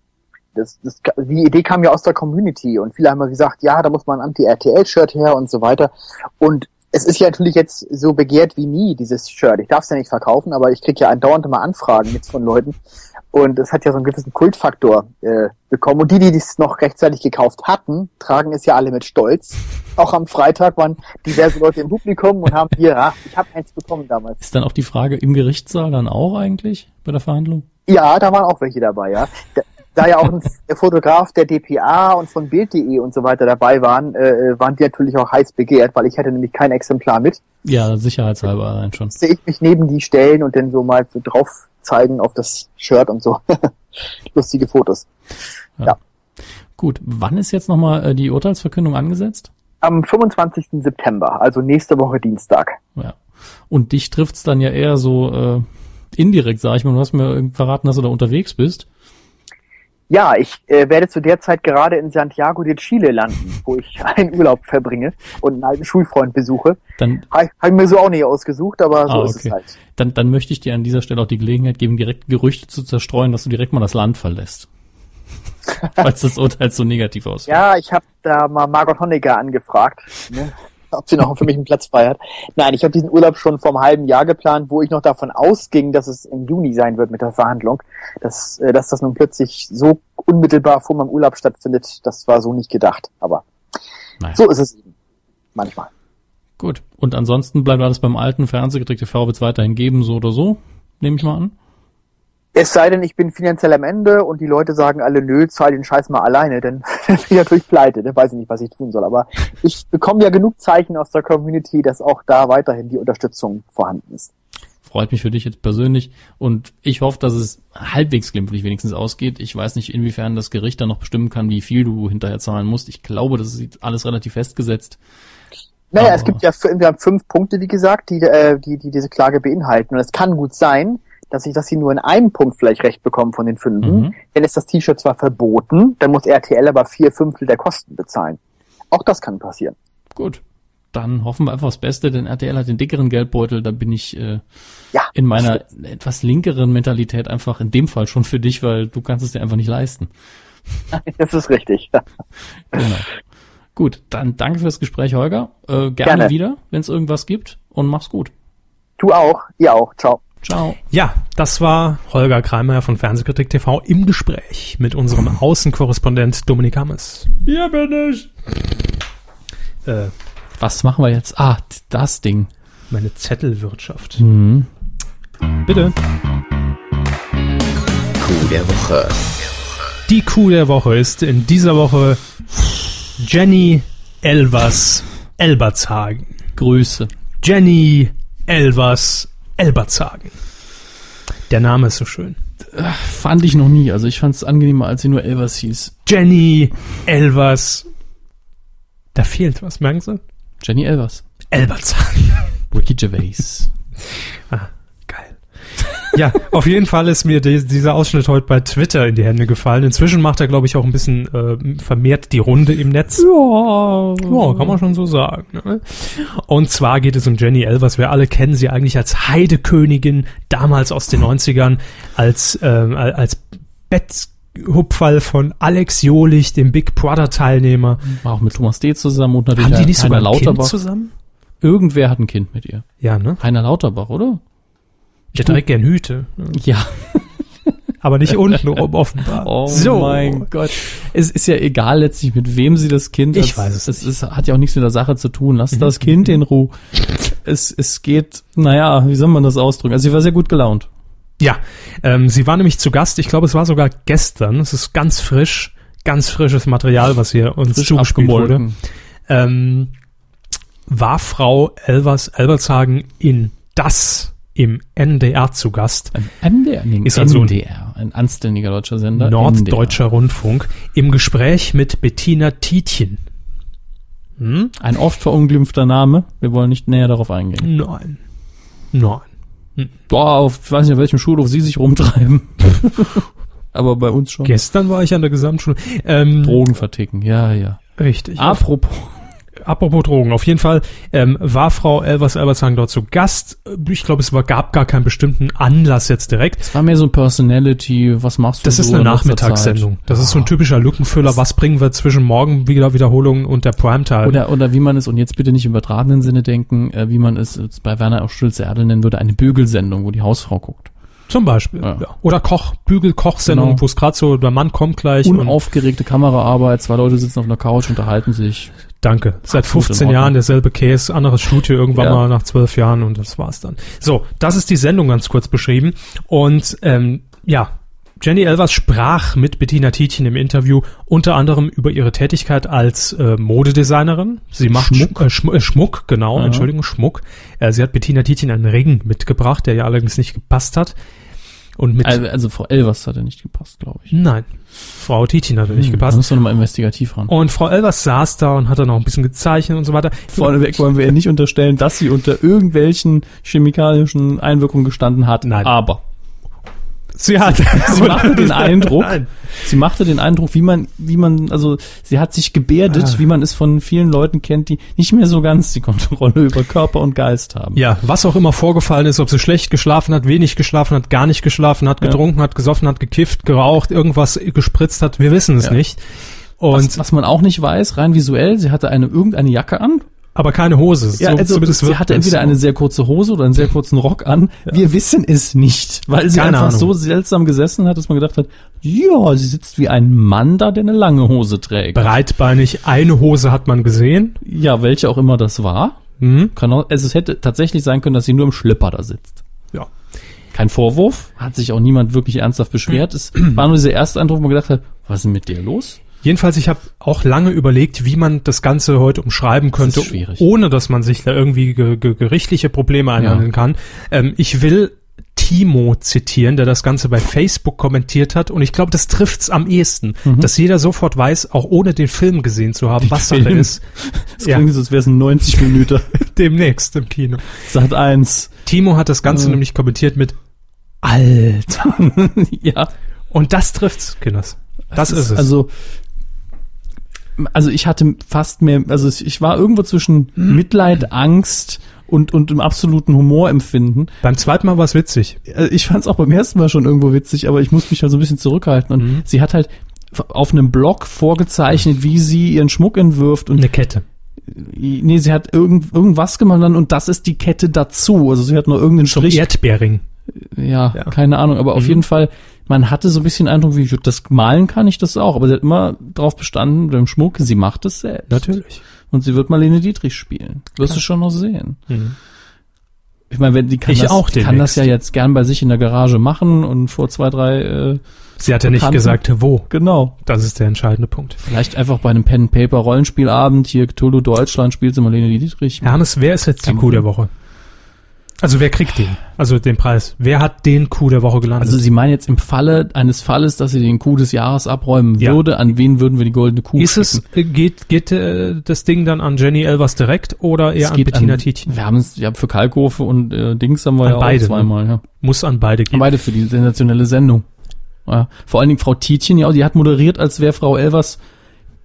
das, das, die Idee kam ja aus der Community und viele haben ja gesagt, ja, da muss man ein Anti-RTL-Shirt her und so weiter und es ist ja natürlich jetzt so begehrt wie nie, dieses Shirt. Ich darf es ja nicht verkaufen, aber ich kriege ja andauernd immer Anfragen jetzt von Leuten. Und es hat ja so einen gewissen Kultfaktor äh, bekommen. Und die, die es noch rechtzeitig gekauft hatten, tragen es ja alle mit Stolz. Auch am Freitag waren diverse Leute im Publikum und haben hier, ah, ich habe eins bekommen damals. Ist dann auch die Frage im Gerichtssaal dann auch eigentlich bei der Verhandlung? Ja, da waren auch welche dabei, ja. Da, ja auch ein Fotograf der DPA und von Bild.de und so weiter dabei waren, äh, waren die natürlich auch heiß begehrt, weil ich hatte nämlich kein Exemplar mit. Ja, sicherheitshalber allein schon. Sehe ich mich neben die stellen und dann so mal so drauf zeigen auf das Shirt und so. (laughs) Lustige Fotos. Gut, wann ist jetzt nochmal äh, die Urteilsverkündung angesetzt? Am 25. September, also nächste Woche Dienstag. Ja. Und dich trifft's dann ja eher so äh, indirekt, sag ich mal. Du hast mir verraten, dass du da unterwegs bist. Ja, ich äh, werde zu der Zeit gerade in Santiago de Chile landen, wo ich (laughs) einen Urlaub verbringe und einen alten Schulfreund besuche. Dann, Habe ich mir so auch nicht ausgesucht, aber so Ah, ist okay. es halt. dann, dann möchte ich dir an dieser Stelle auch die Gelegenheit geben, direkt Gerüchte zu zerstreuen, dass du direkt mal das Land verlässt. (laughs) Falls das Urteil so negativ aussieht. Ja, ich habe da mal Margot Honecker angefragt, ne, ob sie noch für mich einen Platz frei hat. Nein, ich habe diesen Urlaub schon vor einem halben Jahr geplant, wo ich noch davon ausging, dass es im Juni sein wird mit der Verhandlung. Dass, äh, dass das nun plötzlich so unmittelbar vor meinem Urlaub stattfindet, das war so nicht gedacht. Aber Naja. so ist es eben. Manchmal. Gut. Und ansonsten bleibt alles beim alten Fernsehkritik TV wird es weiterhin geben, so oder so. Nehme ich mal an. Es sei denn, ich bin finanziell am Ende und die Leute sagen alle, nö, zahl den Scheiß mal alleine, dann (laughs) bin ich natürlich pleite, dann weiß ich nicht, was ich tun soll. Aber ich bekomme ja genug Zeichen aus der Community, dass auch da weiterhin die Unterstützung vorhanden ist. Freut mich für dich jetzt persönlich und ich hoffe, dass es halbwegs glimpflich wenigstens ausgeht. Ich weiß nicht, inwiefern das Gericht dann noch bestimmen kann, wie viel du hinterher zahlen musst. Ich glaube, das ist alles relativ festgesetzt. Naja, Aber- es gibt ja wir haben fünf Punkte, wie gesagt, die, äh, die, die diese Klage beinhalten. Und es kann gut sein, dass ich, dass sie nur in einem Punkt vielleicht recht bekommen von den fünf. Mhm. Dann ist das T-Shirt zwar verboten, dann muss RTL aber vier Fünftel der Kosten bezahlen. Auch das kann passieren. Gut. Dann hoffen wir einfach das Beste, denn RTL hat den dickeren Geldbeutel. Da bin ich äh, Ja. in meiner etwas linkeren Mentalität einfach in dem Fall schon für dich, weil du kannst es dir einfach nicht leisten. (laughs) Das ist richtig. (laughs) Genau. Gut, dann danke für das Gespräch, Holger. Äh, gerne, Gerne. wieder, wenn es irgendwas gibt und mach's gut. Du auch, ihr auch. Ciao. Ciao. Ja, das war Holger Kreimer von Fernsehkritik TV im Gespräch mit unserem Außenkorrespondent Dominik Hammes. Hier bin ich. Äh, Was machen wir jetzt? Ah, das Ding. meine Zettelwirtschaft. Mhm. Bitte. Coup der Woche. Die Kuh der Woche ist in dieser Woche Jenny Elvers Elbertshagen. Grüße. Jenny Elvers Elbertshagen. Der Name ist so schön. Fand ich noch nie. Also ich fand es angenehmer, als sie nur Elvers hieß. Jenny Elvers. Da fehlt was, merken Sie? Jenny Elvers. Elbertshagen. (laughs) Ricky Gervais. Ah. Ja, auf jeden Fall ist mir die, dieser Ausschnitt heute bei Twitter in die Hände gefallen. Inzwischen macht er, glaube ich, auch ein bisschen äh, vermehrt die Runde im Netz. Ja. Ja, kann man schon so sagen. Ne? Und zwar geht es um Jenny Elvers. Wir alle kennen sie eigentlich als Heidekönigin, damals aus den 90ern, als, ähm, als Betthupferl von Alex Jolich, dem Big Brother Teilnehmer. War auch mit Thomas D. zusammen und natürlich Haben die nicht Heiner sogar ein Kind Lauterbach. zusammen? Irgendwer hat ein Kind mit ihr. Ja, ne? Heiner Lauterbach, oder? Ich trage gern Hüte. Ja. Aber nicht unten (laughs) oben offenbar. Oh so. mein Gott. Es ist ja egal letztlich, mit wem sie das Kind Ich es- weiß es es. Es hat ja auch nichts mit der Sache zu tun. Lass das Kind in Ruhe. Es, es geht, naja, wie soll man das ausdrücken? Also sie war sehr gut gelaunt. Ja, ähm, sie war nämlich zu Gast. Ich glaube, es war sogar gestern. Es ist ganz frisch, ganz frisches Material, was hier uns Frisch zugespielt wurde. Ähm, war Frau Elvers Elbertshagen in das im NDR zu Gast. Ein MDR, nee, Ist also NDR, ein anständiger deutscher Sender. Norddeutscher Rundfunk im Gespräch mit Bettina Tietjen. Hm? NDR. Ein oft verunglimpfter Name. Wir wollen nicht näher darauf eingehen. Nein. Nein. Boah, auf, ich weiß nicht, auf welchem Schulhof sie sich rumtreiben. (laughs) Aber bei uns schon. Gestern war ich an der Gesamtschule. Ähm, Drogen verticken, ja, ja. richtig. Apropos, Apropos Drogen, auf jeden Fall ähm, war Frau Elvers Elbertshagen dort zu Gast. Ich glaube, es war, gab gar keinen bestimmten Anlass jetzt direkt. es war mehr so Personality, was machst du Das so ist eine Nachmittagssendung. Das ist so ein typischer Lückenfüller. Was bringen wir zwischen morgen wieder Wiederholung und der Primetime? Oder, oder wie man es, und jetzt bitte nicht im übertragenen Sinne denken, äh, wie man es bei Werner auch Schulze-Erdel nennen würde, eine Bügelsendung, wo die Hausfrau guckt. Zum Beispiel. Ja. Oder Koch, Bügel-Kochsendung, Genau. wo es gerade so, der Mann kommt gleich. und, Unaufgeregte Kameraarbeit, zwei Leute sitzen auf einer Couch, unterhalten sich. Danke. Seit Absolut in 15 Ordnung. Jahren derselbe Case, anderes Studio irgendwann Ja. mal nach zwölf Jahren und das war's dann. So, das ist die Sendung ganz kurz beschrieben. Und ähm, ja, Jenny Elvers sprach mit Bettina Tietjen im Interview unter anderem über ihre Tätigkeit als äh, Modedesignerin. Sie macht Schmuck, äh, Schm äh, Schmuck genau, Ja. Entschuldigung, Schmuck. Äh, sie hat Bettina Tietjen einen Ring mitgebracht, der ihr allerdings nicht gepasst hat. Und mit Also, also Frau Elvers hatte nicht gepasst, glaube ich. Nein, Frau Tietjen nicht Da gepasst. müssen wir nochmal investigativ ran. Und Frau Elvers saß da und hat dann auch ein bisschen gezeichnet und so weiter. Vorneweg wollen wir ihr nicht unterstellen, dass sie unter irgendwelchen chemikalischen Einwirkungen gestanden hat. Nein. Aber Sie hat, (laughs) sie machte den (laughs) Eindruck, Nein. sie machte den Eindruck, wie man, wie man, also sie hat sich gebärdet, Ah. wie man es von vielen Leuten kennt, die nicht mehr so ganz die Kontrolle über Körper und Geist haben. Ja, was auch immer vorgefallen ist, ob sie schlecht geschlafen hat, wenig geschlafen hat, gar nicht geschlafen hat, Ja. getrunken hat, gesoffen hat, gekifft, geraucht, irgendwas gespritzt hat, wir wissen es Ja. nicht. Und was, was man auch nicht weiß, rein visuell, sie hatte eine irgendeine Jacke an. Aber keine Hose. Ja, so, also zumindest sie hatte entweder so. eine sehr kurze Hose oder einen sehr kurzen Rock an. Wir wissen es nicht, weil sie Keine einfach Ahnung. so seltsam gesessen hat, dass man gedacht hat, ja, sie sitzt wie ein Mann da, der eine lange Hose trägt. breitbeinig. Eine Hose hat man gesehen. Ja, welche auch immer das war. Mhm. Kann auch, also es hätte tatsächlich sein können, dass sie nur im Schlipper da sitzt. Ja. kein Vorwurf, hat sich auch niemand wirklich ernsthaft beschwert. Es (clears throat) war nur dieser erste Eindruck, wo man gedacht hat, was ist denn mit dir los? Jedenfalls, ich habe auch lange überlegt, wie man das Ganze heute umschreiben könnte, ist schwierig. ohne dass man sich da irgendwie ge ge gerichtliche Probleme einhandeln kann. Ähm, ich will Timo zitieren, der das Ganze bei Facebook kommentiert hat. Und ich glaube, das trifft's am ehesten, dass jeder sofort weiß, auch ohne den Film gesehen zu haben, was da Film. ist. Das Ja. klingt so, als wäre es ein 90 Minuten. (laughs) Demnächst im Kino. Sat 1. Timo hat das Ganze Äh. nämlich kommentiert mit Alter. (laughs) ja. Und das trifft's, Kinders. Das ist, es. Also, also ich hatte fast mehr, also ich war irgendwo zwischen Mitleid, Angst und, und im absoluten Humorempfinden. Beim zweiten Mal war es witzig. Äh, Ich fand es auch beim ersten Mal schon irgendwo witzig, aber ich muss mich halt so ein bisschen zurückhalten. Und Mhm. sie hat halt auf einem Blog vorgezeichnet, wie sie ihren Schmuck entwirft und Eine Kette. nee, sie hat irgend, irgendwas gemacht dann, und das ist die Kette dazu. Also sie hat nur irgendeinen Zum Strich. Erdbeerring. Ja, Ja. keine Ahnung, aber auf Mhm. jeden Fall, man hatte so ein bisschen Eindruck, wie ich, das malen kann ich das auch, aber sie hat immer drauf bestanden, beim Schmuck, sie macht es selbst. Natürlich. Und sie wird Marlene Dietrich spielen. Wirst du schon noch sehen. Mhm. Ich meine, wenn die kann, Ich das, auch die kann das demnächst. ja jetzt gern bei sich in der Garage machen und vor zwei, drei, äh, Sie hat ja nicht gesagt, wo. genau. Das ist der entscheidende Punkt. Vielleicht einfach bei einem Pen-Paper-Rollenspielabend, hier Cthulhu Deutschland spielt sie Marlene Dietrich. Hermes, wer ist jetzt die Kuh der. Woche? Also wer kriegt den? Also den Preis. Wer hat den Coup der Woche gelandet? Also Sie meinen jetzt im Falle eines Falles, dass sie den Coup des Jahres abräumen Ja. würde, an wen würden wir die goldene Kuh ist es, schicken? äh, geht, geht äh, das Ding dann an Jenny Elvers direkt oder eher Es an Bettina Tietjen? Wir haben es, ja, für Kalkofe und äh, Dings haben wir An ja beide, auch zweimal, ja. Muss an beide gehen. Beide für die sensationelle Sendung. Ja. Vor allen Dingen Frau Tietjen, ja, die hat moderiert, als wäre Frau Elvers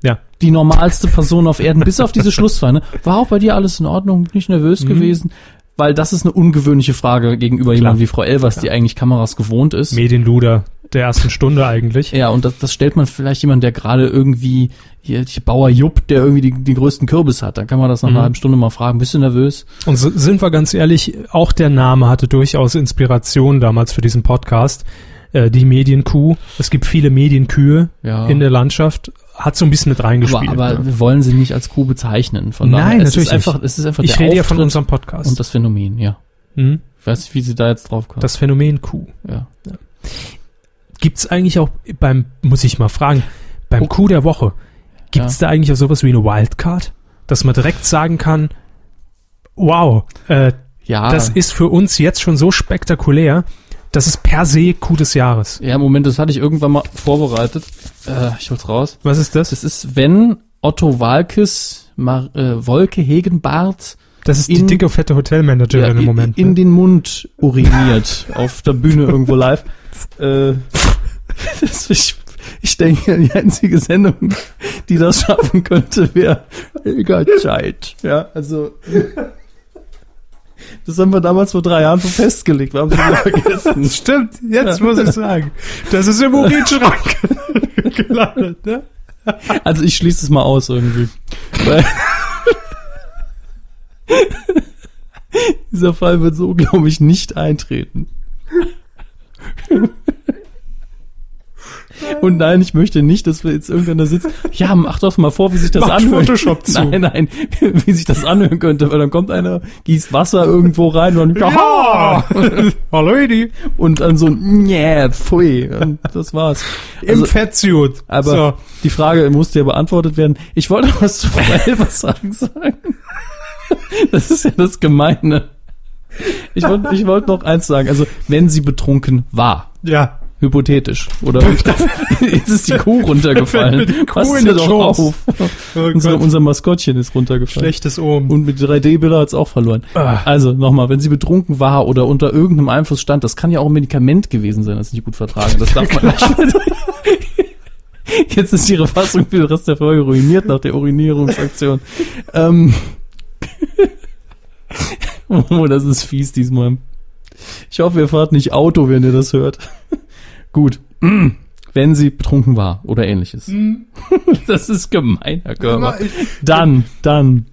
Ja. die normalste Person auf Erden, bis auf diese (laughs) Schlussfrage. War auch bei dir alles in Ordnung, nicht nervös gewesen? Weil das ist eine ungewöhnliche Frage gegenüber jemandem wie Frau Elvers, die eigentlich Kameras gewohnt ist. Medienluder der ersten Stunde eigentlich. Ja, und das, das stellt man vielleicht jemand, der gerade irgendwie, hier, Bauer Jupp, der irgendwie die, die größten Kürbis hat. Dann kann man das nach einer halben Stunde mal fragen. Bist du nervös? Und so, sind wir ganz ehrlich, auch der Name hatte durchaus Inspiration damals für diesen Podcast. Äh, die Medienkuh. Es gibt viele Medienkühe Ja. in der Landschaft. Hat so ein bisschen mit Aber, reingespielt. aber ne? wir wollen sie nicht als Kuh bezeichnen. Von Nein, daher, es natürlich ist einfach, nicht. es ist einfach Ich rede ja von unserem Podcast. und das Phänomen, ja. Mhm. Ich weiß nicht, wie sie da jetzt drauf kommen. Das Phänomen Kuh. ja. Gibt's eigentlich auch beim, muss ich mal fragen, beim Oh. Coup der Woche, gibt's da eigentlich auch sowas wie eine Wildcard? Dass man direkt sagen kann, wow, äh, ja, das ist für uns jetzt schon so spektakulär, das ist per se Coup des Jahres. ja, Moment, das hatte ich irgendwann mal vorbereitet. Äh, ich hol's raus. Was ist das? Das ist, wenn Otto Walkes, Mar äh, Wolke Hegenbart Das ist die in- dicke, fette Hotelmanagerin ja, im Moment. in ne? den Mund uriniert (laughs) auf der Bühne irgendwo live. Äh, (laughs) das, ich, ich denke, die einzige Sendung, die das schaffen könnte, wäre Zeit. Ja, also das haben wir damals vor drei Jahren so festgelegt. Wir haben es vergessen. (laughs) Stimmt, jetzt muss ich sagen. Das ist im Urinschrank (laughs) gelandet, ne? Also ich schließe es mal aus irgendwie. (laughs) Dieser Fall wird so, glaube ich, nicht eintreten. (laughs) Und nein, ich möchte nicht, dass wir jetzt irgendeiner sitzt. Ja, mach doch mal vor, wie sich das Macht anhört. Photoshop (laughs) zu. Nein, nein, (laughs) wie sich das anhören könnte, weil dann kommt einer, gießt Wasser irgendwo rein und Ja! Hallo Edi. und dann so ein yeah, pfui, und das war's. Im Also- Fettsuit. aber so. die Frage musste ja beantwortet werden. Ich wollte noch was zu Frau Elvershagen sagen. Das ist ja das Gemeine. Ich wollte ich wollte noch eins sagen. Also, wenn sie betrunken war, Ja. Hypothetisch, oder (laughs) (laughs) jetzt ist die Kuh runtergefallen. Die Kuh Pass in dir den doch Schoß. auf. Oh Unser, unser Maskottchen ist runtergefallen. Schlechtes Ohm. Und mit 3D-Bilder hat's auch verloren. Ah. Also nochmal, wenn sie betrunken war oder unter irgendeinem Einfluss stand, das kann ja auch ein Medikament gewesen sein, das sie nicht gut vertragen. Das darf man nicht. (laughs) Jetzt ist ihre Fassung für den Rest der Folge ruiniert nach der Urinierungsaktion. ähm. oh, das ist fies diesmal. Ich hoffe, ihr fahrt nicht Auto, wenn ihr das hört. Gut. (clears throat) Wenn sie betrunken war oder ähnliches. (laughs) Das ist gemein, Herr Körber. Dann, dann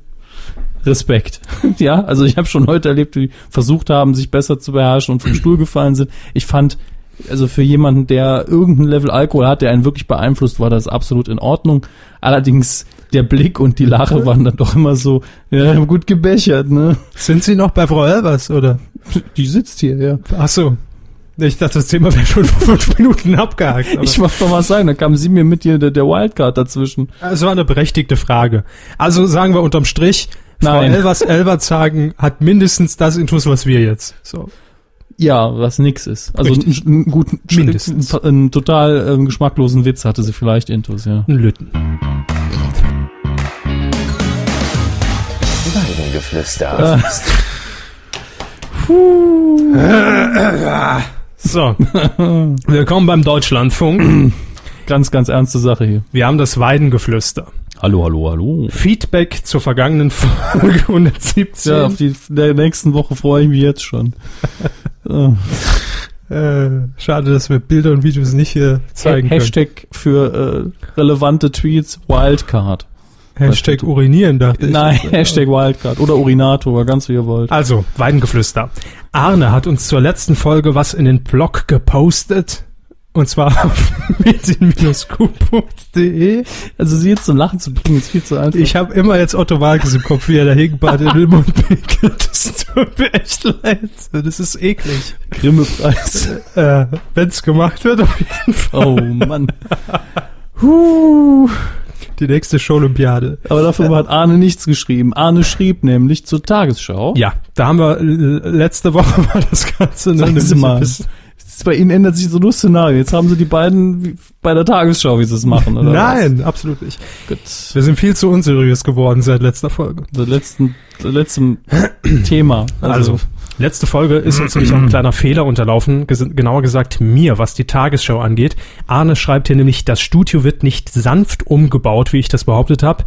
Respekt. (laughs) Ja, also ich habe schon heute erlebt, wie die versucht haben, sich besser zu beherrschen und vom Stuhl gefallen sind. Ich fand, also für jemanden, der irgendein Level Alkohol hat, der einen wirklich beeinflusst, war das absolut in Ordnung. Allerdings der Blick und die Lache waren dann doch immer so, ja, gut gebechert, ne? Sind Sie noch bei Frau Elbers, oder? Die sitzt hier, ja. Ach so. Ich dachte, das Thema wäre schon vor fünf Minuten abgehakt. aber- Ich wollte doch was sagen, da kam sie mir mit dir der, der Wildcard dazwischen. Es war eine berechtigte Frage. Also sagen wir unterm Strich, Frau Nein. Elvers Elverzagen hat mindestens das Intus, was wir jetzt. So. Ja, was nix ist. Also Richtig. einen guten, Mindestens. einen, total ähm, geschmacklosen Witz hatte sie vielleicht intus, ja. Ein Lütten. Weidengeflüster. (laughs) (laughs) So. (laughs) Willkommen beim Deutschlandfunk. Ganz, ganz ernste Sache hier. Wir haben das Weidengeflüster. Hallo, hallo, hallo. Feedback zur vergangenen Folge (laughs) 117. Ja, auf die der nächsten Woche freue ich mich jetzt schon. (laughs) Äh, schade, dass wir Bilder und Videos nicht hier zeigen können. Hashtag für äh, relevante Tweets Wildcard. Hashtag urinieren, dachte ich. Nein, (laughs) Hashtag Wildcard oder Urinator, ganz wie ihr wollt. Also, Weidengeflüster. Arne hat uns zur letzten Folge was in den Blog gepostet. Und zwar auf (laughs) medien-q.de. Also sie jetzt zum Lachen zu bringen, ist viel zu einfach. Ich habe immer jetzt Otto Walkes im Kopf, wie er da hingebart in den (laughs) Mund pinkelt. Das tut mir echt leid. Das ist eklig. Grimme-Preis. Äh, wenn's gemacht wird, auf jeden Fall. Oh Mann. Die nächste Show-Olympiade. Aber dafür hat Arne nichts geschrieben. Arne schrieb nämlich zur Tagesschau. Ja, da haben wir, l- letzte Woche (laughs) war das Ganze. ne, Sagen Sie mal. Bei Ihnen ändert sich so nur Szenario. Jetzt haben Sie die beiden bei der Tagesschau, wie Sie es machen, oder? Nein, absolut nicht. Was? Gut. Wir sind viel zu unseriös geworden seit letzter Folge. Der letzten, der letzten Thema. Also, letzte Folge ist uns nämlich auch ein (clears throat) kleiner Fehler unterlaufen, ges genauer gesagt mir, was die Tagesschau angeht. Arne schreibt hier nämlich, das Studio wird nicht sanft umgebaut, wie ich das behauptet habe.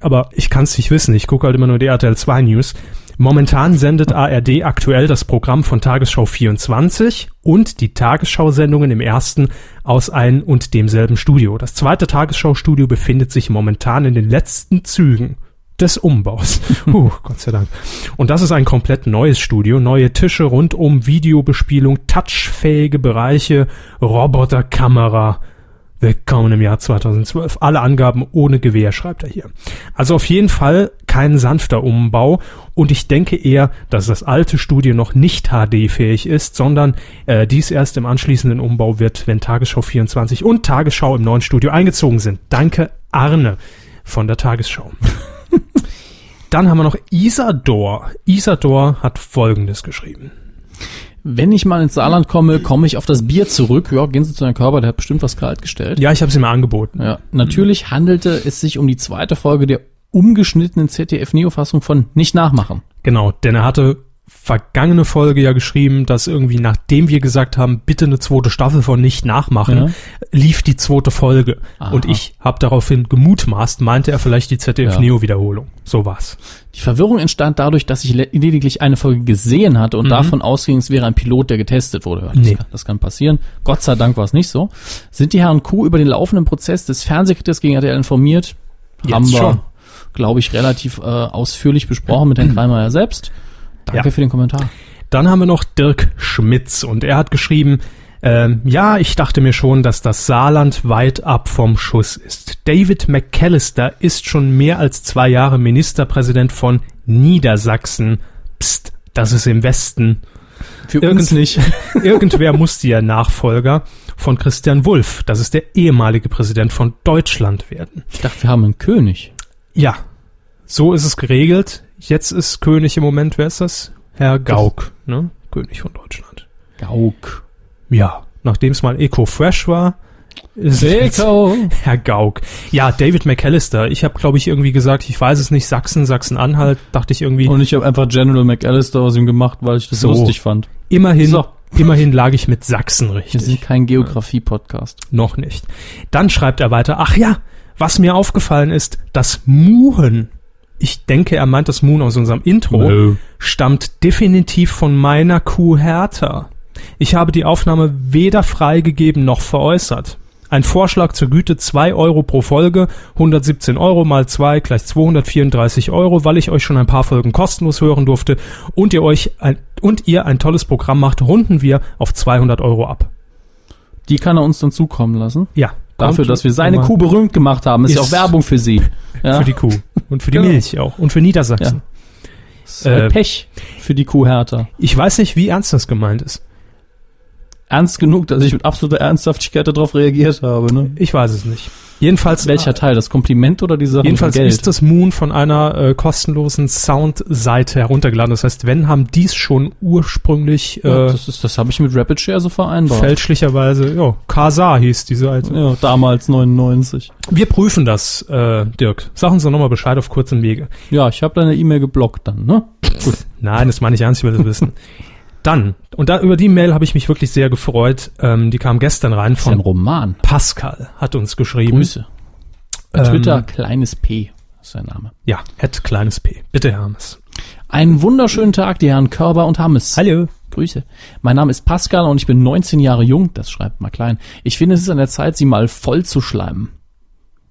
Aber ich kann es nicht wissen, ich gucke halt immer nur die RTL 2 News. Momentan sendet ARD aktuell das Programm von Tagesschau 24 und die Tagesschau-Sendungen im ersten aus ein und demselben Studio. Das zweite Tagesschau-Studio befindet sich momentan in den letzten Zügen des Umbaus. (laughs) Uh, Gott sei Dank. Und das ist ein komplett neues Studio. Neue Tische, rundum Videobespielung, touchfähige Bereiche, Roboterkamera. Willkommen im Jahr 2012. Alle Angaben ohne Gewehr, schreibt er hier. Also auf jeden Fall kein sanfter Umbau. Und ich denke eher, dass das alte Studio noch nicht HD-fähig ist, sondern äh, dies erst im anschließenden Umbau wird, wenn Tagesschau 24 und Tagesschau im neuen Studio eingezogen sind. Danke, Arne von der Tagesschau. Dann haben wir noch Isador. Isador hat Folgendes geschrieben. Wenn ich mal ins Saarland komme, komme ich auf das Bier zurück. Ja, gehen Sie zu Herrn Körber, der hat bestimmt was kalt gestellt. Ja, ich habe es ihm angeboten. Ja, natürlich handelte es sich um die zweite Folge der umgeschnittenen ZDF-Neo-Fassung von Nicht nachmachen. Genau, denn er hatte vergangene Folge ja geschrieben, dass irgendwie nachdem wir gesagt haben, bitte eine zweite Staffel von nicht nachmachen, Ja. lief die zweite Folge. Aha. Und ich habe daraufhin gemutmaßt, meinte er vielleicht die ZDF Ja. Neo Wiederholung. So war's. Die Verwirrung entstand dadurch, dass ich le- lediglich eine Folge gesehen hatte und davon ausging, es wäre ein Pilot, der getestet wurde. Das, Mhm. Nee. kann, das kann passieren. Gott sei Dank war es nicht so. Sind die Herren Q über den laufenden Prozess des Fernsehkritikers gegen RTL informiert? Jetzt Haben wir, glaube ich, relativ äh, ausführlich besprochen mit Herrn (clears throat) Kreimeier selbst. Danke Ja. für den Kommentar. Dann haben wir noch Dirk Schmitz und er hat geschrieben, ähm, ja, ich dachte mir schon, dass das Saarland weit ab vom Schuss ist. David McAllister ist schon mehr als zwei Jahre Ministerpräsident von Niedersachsen. Psst, das ist im Westen. Für Irgend nicht. (laughs) Irgendwer musste ja Nachfolger von Christian Wulff, das ist der ehemalige Präsident von Deutschland werden. Ich dachte, wir haben einen König. Ja, so ist es geregelt. Jetzt ist König im Moment, wer ist das? Herr Gauck, ne? König von Deutschland. Gauk. Ja, nachdem es mal Eco Fresh war, jetzt (laughs) Herr Gauck. Ja, David McAllister. Ich habe, glaube ich, irgendwie gesagt, ich weiß es nicht, Sachsen, Sachsen-Anhalt, dachte ich irgendwie. Und ich habe einfach General McAllister aus ihm gemacht, weil ich das So. lustig fand. immerhin, So. immerhin lag ich mit Sachsen Wir richtig. sind kein Geografie-Podcast. Noch nicht. Dann schreibt er weiter, ach ja, was mir aufgefallen ist, das Muhen, ich denke, er meint das Muhen aus unserem Intro, Nö. stammt definitiv von meiner Kuh Hertha. Ich habe die Aufnahme weder freigegeben noch veräußert. Ein Vorschlag zur Güte 2 Euro pro Folge, 117 Euro mal 2 gleich 234 Euro, weil ich euch schon ein paar Folgen kostenlos hören durfte und ihr euch ein, und ihr ein tolles Programm macht, runden wir auf 200 Euro ab. Die kann er uns dann zukommen lassen. Ja. Dafür, dass wir seine Kuh berühmt gemacht haben. Ist, ja Ist- auch Werbung für sie. Ja. Für die Kuh. Und für die Genau. Milch auch. Und für Niedersachsen. Ist halt äh, Pech für die Kuh härter. Ich weiß nicht, wie ernst das gemeint ist. Ernst genug, dass ich mit absoluter Ernsthaftigkeit darauf reagiert habe. Ne? Ich weiß es nicht. Jedenfalls, Welcher Teil? Das Kompliment oder die Sache jedenfalls ist das Moon von einer äh, kostenlosen Soundseite heruntergeladen. Das heißt, wenn haben dies schon ursprünglich ja, äh, das ist, das habe ich mit Rapid Share so vereinbart. fälschlicherweise, ja, Kasa hieß die Seite. ja, damals 99. Wir prüfen das, äh, Dirk. Sag uns doch nochmal Bescheid auf kurzem Wege. Ja, ich habe deine E-Mail geblockt dann, ne? Nein, das meine ich ernst, ich will das wissen. (laughs) Dann, und da über die Mail habe ich mich wirklich sehr gefreut. Ähm, die kam gestern rein ist ja von Roman. Pascal, hat uns geschrieben. Grüße. Ähm, Twitter, kleines P ist sein Name. Ja, Ed kleines P. Bitte, Hermes. Einen wunderschönen Tag, die Herren Körber und Hammes. Hallo. Grüße. Mein Name ist Pascal und ich bin 19 Jahre jung. Das schreibt mal klein. Ich finde, es ist an der Zeit, sie mal voll zu schleimen.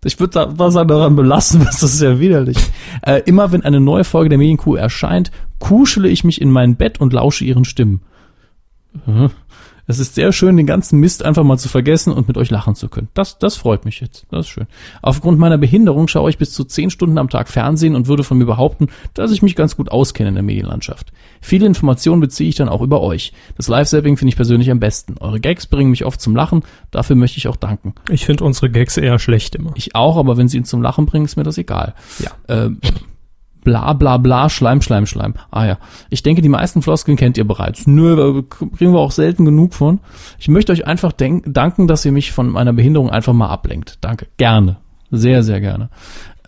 Ich würde da was daran belassen, (laughs) das ist ja widerlich. Äh, immer wenn eine neue Folge der Medienkuh erscheint, kuschele ich mich in mein Bett und lausche ihren Stimmen. Es ist sehr schön, den ganzen Mist einfach mal zu vergessen und mit euch lachen zu können. Das, das freut mich jetzt. Das ist schön. Aufgrund meiner Behinderung schaue ich bis zu 10 Stunden am Tag Fernsehen und würde von mir behaupten, dass ich mich ganz gut auskenne in der Medienlandschaft. Viele Informationen beziehe ich dann auch über euch. Das Live-Zapping finde ich persönlich am besten. Eure Gags bringen mich oft zum Lachen. Dafür möchte ich auch danken. Ich finde unsere Gags eher schlecht immer. Ich auch, aber wenn sie ihn zum Lachen bringen, ist mir das egal. Ja. Äh, bla bla bla, Schleim, Schleim, Schleim. Ah ja. Ich denke, die meisten Floskeln kennt ihr bereits. Nö, kriegen wir auch selten genug von. Ich möchte euch einfach danken, dass ihr mich von meiner Behinderung einfach mal ablenkt. Danke. Gerne. Sehr, sehr gerne.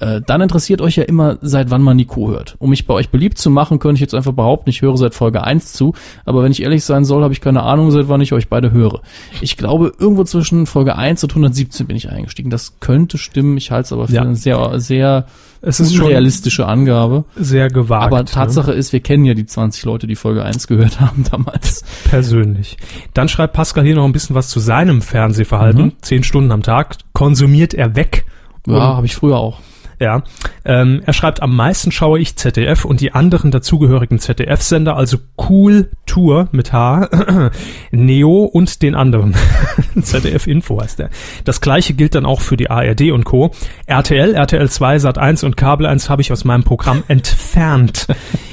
Äh, dann interessiert euch ja immer, seit wann man Nico hört. Um mich bei euch beliebt zu machen, könnte ich jetzt einfach behaupten, ich höre seit Folge 1 zu. Aber wenn ich ehrlich sein soll, habe ich keine Ahnung, seit wann ich euch beide höre. Ich glaube, irgendwo zwischen Folge 1 und 117 bin ich eingestiegen. Das könnte stimmen. Ich halte es aber für Ja. eine sehr, sehr Es ist unrealistische Angabe. sehr gewagt. Aber ne? Tatsache ist, wir kennen ja die 20 Leute, die Folge 1 gehört haben (laughs) damals. persönlich. Dann schreibt Pascal hier noch ein bisschen was zu seinem Fernsehverhalten. Mhm. Zehn Stunden am Tag konsumiert er weg. Ja, habe ich früher auch. Ja, ähm, er schreibt, am meisten schaue ich ZDF und die anderen dazugehörigen ZDF-Sender, also Cool Tour mit H, (clears throat) Neo und den anderen. (laughs) ZDF Info heißt der. Das gleiche gilt dann auch für die ARD und Co. RTL, RTL 2, Sat 1 und Kabel 1 habe ich aus meinem Programm entfernt.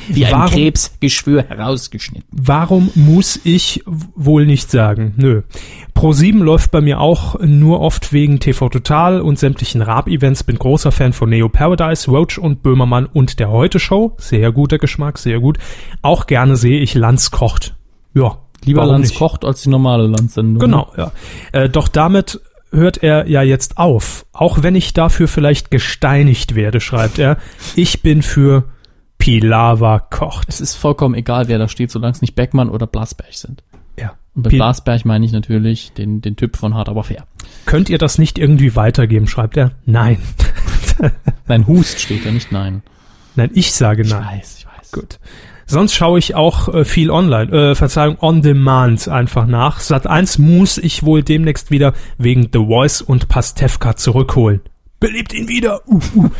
Wie ein Warum- Krebsgeschwür herausgeschnitten. Warum muss ich wohl nicht sagen? Nö. Pro7 läuft bei mir auch nur oft wegen TV Total und sämtlichen Raab-Events. Bin großer Fan von Neo Paradise, Roach und Böhmermann und der Heute Show. Sehr guter Geschmack, sehr gut. Auch gerne sehe ich Lanz kocht. Ja, Lieber Lanz nicht? kocht als die normale Landsendung. Genau, ja. Äh, doch damit hört er ja jetzt auf. Auch wenn ich dafür vielleicht gesteinigt werde, schreibt er. Ich bin für Pilava kocht. Es ist vollkommen egal, wer da steht, solange es nicht Beckmann oder Blasberg sind. Ja. Und bei Pil- Blasberg meine ich natürlich den, den Typ von Hart aber fair. Könnt ihr das nicht irgendwie weitergeben, schreibt er. Nein. (laughs) Nein, Hust steht da nicht nein. Nein, ich sage Ich nein. weiß, ich weiß. Gut. Sonst schaue ich auch äh, viel online, äh, Verzeihung, on demand einfach nach. Sat 1 muss ich wohl demnächst wieder wegen The Voice und Pastewka zurückholen. Belebt ihn wieder. Uh, uh.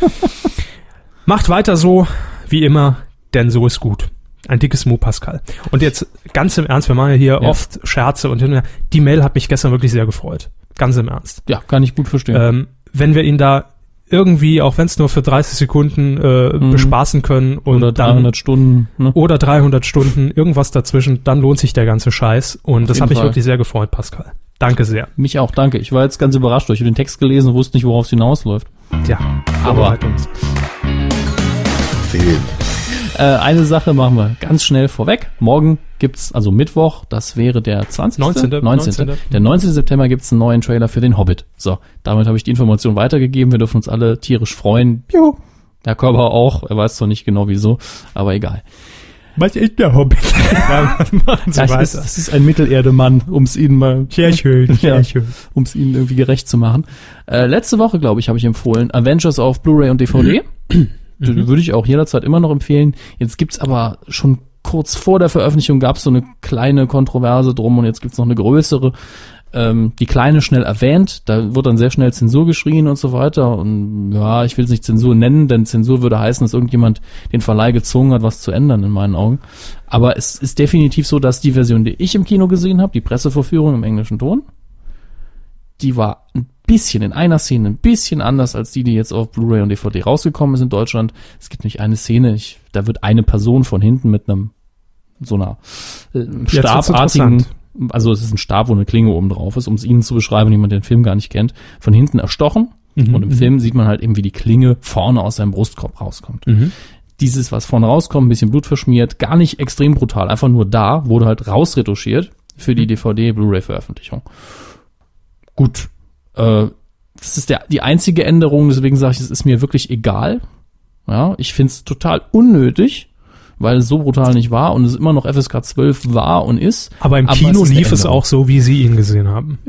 (laughs) Macht weiter so, wie immer, denn so ist gut. Ein dickes Mu, Pascal. Und jetzt ganz im Ernst, wir machen ja hier Ja. oft Scherze und hin und her. Die Mail hat mich gestern wirklich sehr gefreut. Ganz im Ernst. Ja, kann ich gut verstehen. Ähm, wenn wir ihn da irgendwie, auch wenn es nur für 30 Sekunden äh, Mhm. bespaßen können und oder dann 300 Stunden. Ne? oder 300 Stunden, irgendwas dazwischen, dann lohnt sich der ganze Scheiß. Und das jeden hat mich Fall. wirklich sehr gefreut, Pascal. Danke sehr. Mich auch, danke. Ich war jetzt ganz überrascht. Ich habe den Text gelesen und wusste nicht, worauf es hinausläuft. Tja, Aber- Film, Äh, eine Sache machen wir ganz schnell vorweg. Morgen gibt's, also Mittwoch, das wäre der 20. 19.. 19. Der 19. September gibt's einen neuen Trailer für den Hobbit. So, damit habe ich die Information weitergegeben. Wir dürfen uns alle tierisch freuen. Juhu. Der Körper auch. Er weiß zwar nicht genau wieso, aber egal. Was ist der Hobbit? (laughs) ja, Sie Das ist, das ist ein Mittelerdemann, um's ihnen mal Sehr schön, (laughs) sehr Ja. schön. um es ihnen irgendwie gerecht zu machen. Äh, letzte Woche, glaube ich, habe ich empfohlen Avengers auf Blu-ray und DVD. (clears throat) Mhm. Würde ich auch jederzeit immer noch empfehlen. Jetzt gibt's aber schon kurz vor der Veröffentlichung gab's so eine kleine Kontroverse drum und jetzt gibt's noch eine größere. Ähm, die kleine schnell erwähnt, da wird dann sehr schnell Zensur geschrien und so weiter. Und ja, ich will es nicht Zensur nennen, denn Zensur würde heißen, dass irgendjemand den Verleih gezwungen hat, was zu ändern, in meinen Augen. Aber es ist definitiv so, dass die Version, die ich im Kino gesehen habe, die Pressevorführung im englischen Ton, die war ein bisschen in einer Szene ein bisschen anders als die, die jetzt auf Blu-ray und DVD rausgekommen ist in Deutschland. Es gibt nicht eine Szene, ich, da wird eine Person von hinten mit einem so einer äh, stabartigen also es ist ein Stab, wo eine Klinge oben drauf ist, um es Ihnen zu beschreiben, jemand den Film gar nicht kennt, von hinten erstochen. Mhm, Und im Film sieht man halt eben, wie die Klinge vorne aus seinem Brustkorb rauskommt. Mhm. Dieses, was vorne rauskommt, ein bisschen Blut verschmiert, gar nicht extrem brutal, einfach nur da, wurde halt rausretuschiert für Mhm. die DVD-Blu-ray-Veröffentlichung. Gut, äh, das ist der, die einzige Änderung, deswegen sage ich, es ist mir wirklich egal. Ja, ich finde es total unnötig, weil es so brutal nicht war und es immer noch FSK 12 war und ist. Aber im Aber Kino es lief es auch so, wie Sie ihn gesehen haben.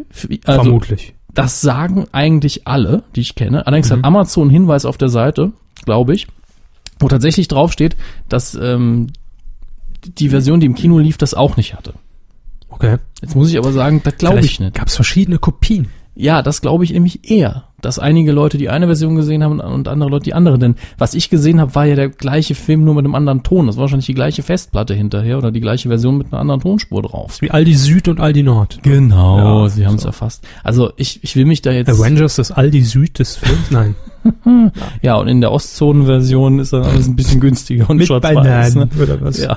Also, Vermutlich. das sagen eigentlich alle, die ich kenne. Allerdings Mhm. hat Amazon einen Hinweis auf der Seite, glaube ich, wo tatsächlich draufsteht, dass ähm, die Version, die im Kino lief, das auch nicht hatte. Okay. Jetzt muss ich aber sagen, das glaube ich nicht. Gab es verschiedene Kopien. Ja, das glaube ich nämlich eher, dass einige Leute die eine Version gesehen haben und andere Leute die andere. Denn was ich gesehen habe, war ja der gleiche Film nur mit einem anderen Ton. Das war wahrscheinlich die gleiche Festplatte hinterher oder die gleiche Version mit einer anderen Tonspur drauf. Wie Aldi Süd und Aldi Nord. Genau, Ja, sie haben es erfasst. Also ich, ich will mich da jetzt. Avengers, das Aldi Süd des Films? Nein. (laughs) Ja, und in der Ostzonen-Version ist dann alles ein bisschen günstiger und schwarz-weiß. Ne? oder was? Ja.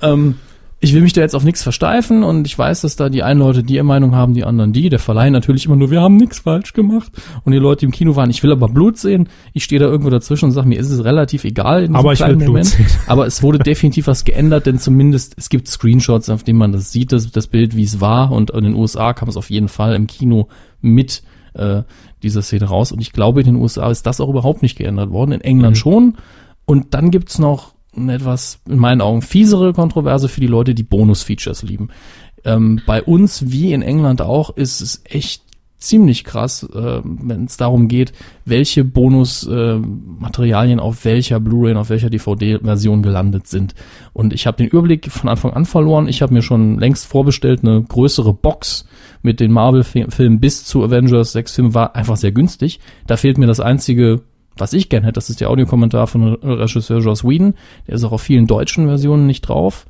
Ähm, ich will mich da jetzt auf nichts versteifen und ich weiß, dass da die einen Leute die Meinung haben, die anderen die. Der Verleih natürlich immer nur, wir haben nichts falsch gemacht. Und die Leute, die im Kino waren, ich will aber Blut sehen. Ich stehe da irgendwo dazwischen und sage, mir ist es relativ egal. In diesem Aber ich will Blut Moment. sehen. Aber es wurde (laughs) definitiv was geändert, denn zumindest es gibt Screenshots, auf denen man das sieht, das, das Bild, wie es war. Und in den USA kam es auf jeden Fall im Kino mit äh, dieser Szene raus. Und ich glaube, in den USA ist das auch überhaupt nicht geändert worden. In England schon. Und dann gibt's noch eine etwas, in meinen Augen, fiesere Kontroverse für die Leute, die Bonus-Features lieben. Ähm, bei uns, wie in England auch, ist es echt ziemlich krass, äh, wenn es darum geht, welche Bonus-Materialien auf welcher Blu-ray und auf welcher DVD-Version gelandet sind. Und ich habe den Überblick von Anfang an verloren. Ich habe mir schon längst vorbestellt, eine größere Box mit den Marvel-Filmen bis zu Avengers. Sechs Filme war einfach sehr günstig. Da fehlt mir das einzige was ich gern hätte, das ist der Audiokommentar von Regisseur Joss Whedon. Der ist auch auf vielen deutschen Versionen nicht drauf.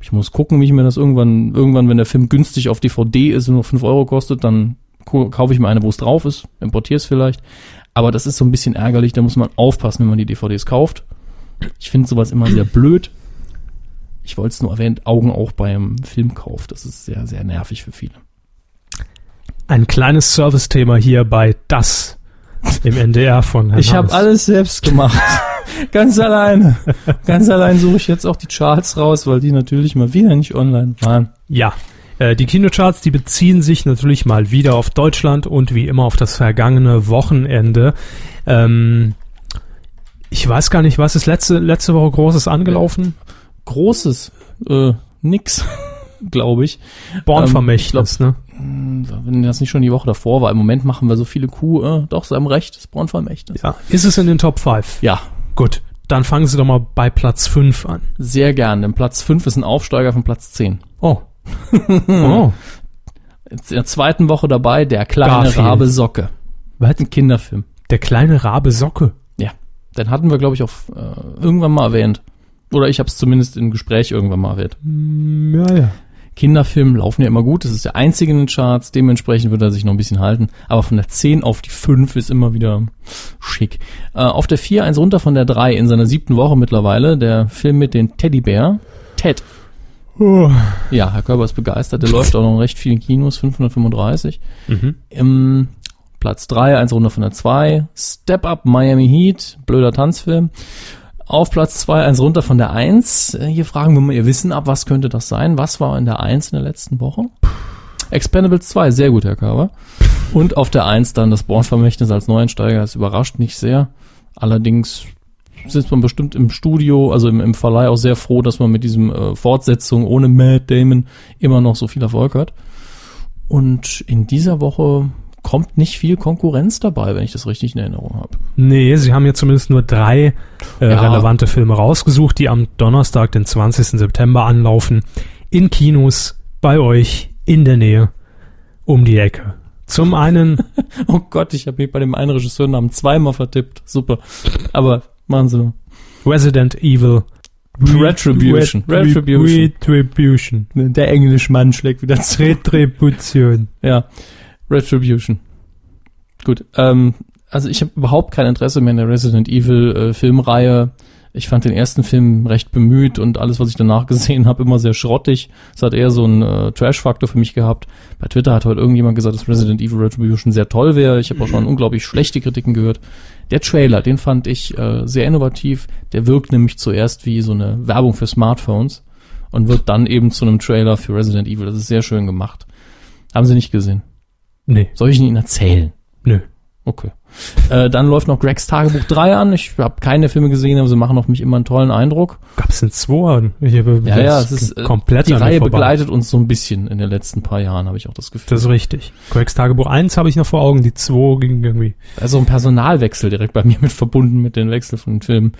Ich muss gucken, wie ich mir das irgendwann, irgendwann, wenn der Film günstig auf DVD ist und nur 5 Euro kostet, dann kaufe ich mir eine, wo es drauf ist, importiere es vielleicht. Aber das ist so ein bisschen ärgerlich, da muss man aufpassen, wenn man die DVDs kauft. Ich finde sowas immer sehr blöd. Ich wollte es nur erwähnt, Augen auch beim Filmkauf. Das ist sehr, sehr nervig für viele. Ein kleines Service-Thema hier bei Das im NDR von Herrn Ich habe alles selbst gemacht. (laughs) Ganz alleine. Ganz allein suche ich jetzt auch die Charts raus, weil die natürlich mal wieder nicht online waren. Ja, äh, die Kinocharts, die beziehen sich natürlich mal wieder auf Deutschland und wie immer auf das vergangene Wochenende. Ähm, ich weiß gar nicht, was ist letzte, letzte Woche Großes angelaufen? Großes, äh, nix, (laughs) glaube ich. Bornvermächtnis, ne? Hm, Wenn das nicht schon die Woche davor war, im Moment machen wir so viele Kuh, äh, doch, sie haben recht, das Braunvermächtnis. Ja. Ist es in den Top 5? Ja, Gut, dann fangen Sie doch mal bei Platz 5 an. sehr gern, denn Platz 5 ist ein Aufsteiger von Platz 10. Oh. (laughs) oh. In der zweiten Woche dabei, der kleine Garfield. Rabe Socke. Was? Ein Kinderfilm. Der kleine Rabe Socke. Ja, den hatten wir, glaube ich, auch äh, irgendwann mal erwähnt. Oder ich habe es zumindest im Gespräch irgendwann mal erwähnt. Mm, Ja, ja. Kinderfilme laufen ja immer gut. Das ist der einzige in den Charts. Dementsprechend wird er sich noch ein bisschen halten. Aber von der 10 auf die 5 ist immer wieder schick. Äh, auf der 4 eins runter von der 3 in seiner siebten Woche mittlerweile. Der Film mit den Teddybär. Ted. Ja, Herr Körber ist begeistert. Der läuft auch noch in recht vielen Kinos. 535. Mhm. Im Platz 3, eins runter von der 2. Step Up Miami Heat. Blöder Tanzfilm. Auf Platz 2, eins runter von der 1. Äh, Hier fragen wir mal Ihr Wissen ab, was könnte das sein? Was war in der 1 in der letzten Woche? Expendables 2, sehr gut, Herr Körber. Und auf der 1 dann das Born-Vermächtnis als Neueinsteiger. Das überrascht nicht sehr. Allerdings sitzt man bestimmt im Studio, also im, im Verleih auch sehr froh, dass man mit diesem äh, Fortsetzung ohne Matt Damon immer noch so viel Erfolg hat. Und in dieser Woche kommt nicht viel Konkurrenz dabei, wenn ich das richtig in Erinnerung habe. Nee, sie haben ja zumindest nur drei äh, Ja. relevante Filme rausgesucht, die am Donnerstag, den 20. September anlaufen. In Kinos, bei euch, in der Nähe, um die Ecke. Zum (laughs) einen, Oh Gott, ich habe mich bei dem einen Regisseurnamen zweimal vertippt. Super. Aber machen Sie nur. Resident Evil Retribution. Ret- Retribution. Retribution. Der Englischmann schlägt wieder zu. Retribution. Ja. Retribution. Gut. Ähm, also ich habe überhaupt kein Interesse mehr in der Resident Evil äh, Filmreihe. Ich fand den ersten Film recht bemüht und alles, was ich danach (laughs) gesehen habe, immer sehr schrottig. Es hat eher so einen äh, Trash-Faktor für mich gehabt. Bei Twitter hat heute irgendjemand gesagt, dass Resident Evil Retribution sehr toll wäre. Ich habe auch schon unglaublich schlechte Kritiken gehört. Der Trailer, den fand ich äh, sehr innovativ. Der wirkt nämlich zuerst wie so eine Werbung für Smartphones und wird dann eben zu einem Trailer für Resident Evil. Das ist sehr schön gemacht. Haben Sie nicht gesehen? Nee, Soll ich Ihnen erzählen? nö. Okay. Äh, dann läuft noch Gregs Tagebuch 3 an. Ich habe keine Filme gesehen, aber sie machen auf mich immer einen tollen Eindruck. Gab's in zwei? Ich hab- Ja, ja, das es ist äh, komplett die an Reihe vorbei. begleitet uns so ein bisschen in den letzten paar Jahren, habe ich auch das Gefühl. Das ist richtig. Gregs Tagebuch 1 habe ich noch vor Augen, die 2 ging irgendwie. also ein Personalwechsel direkt bei mir mit verbunden mit den Wechsel von den Filmen.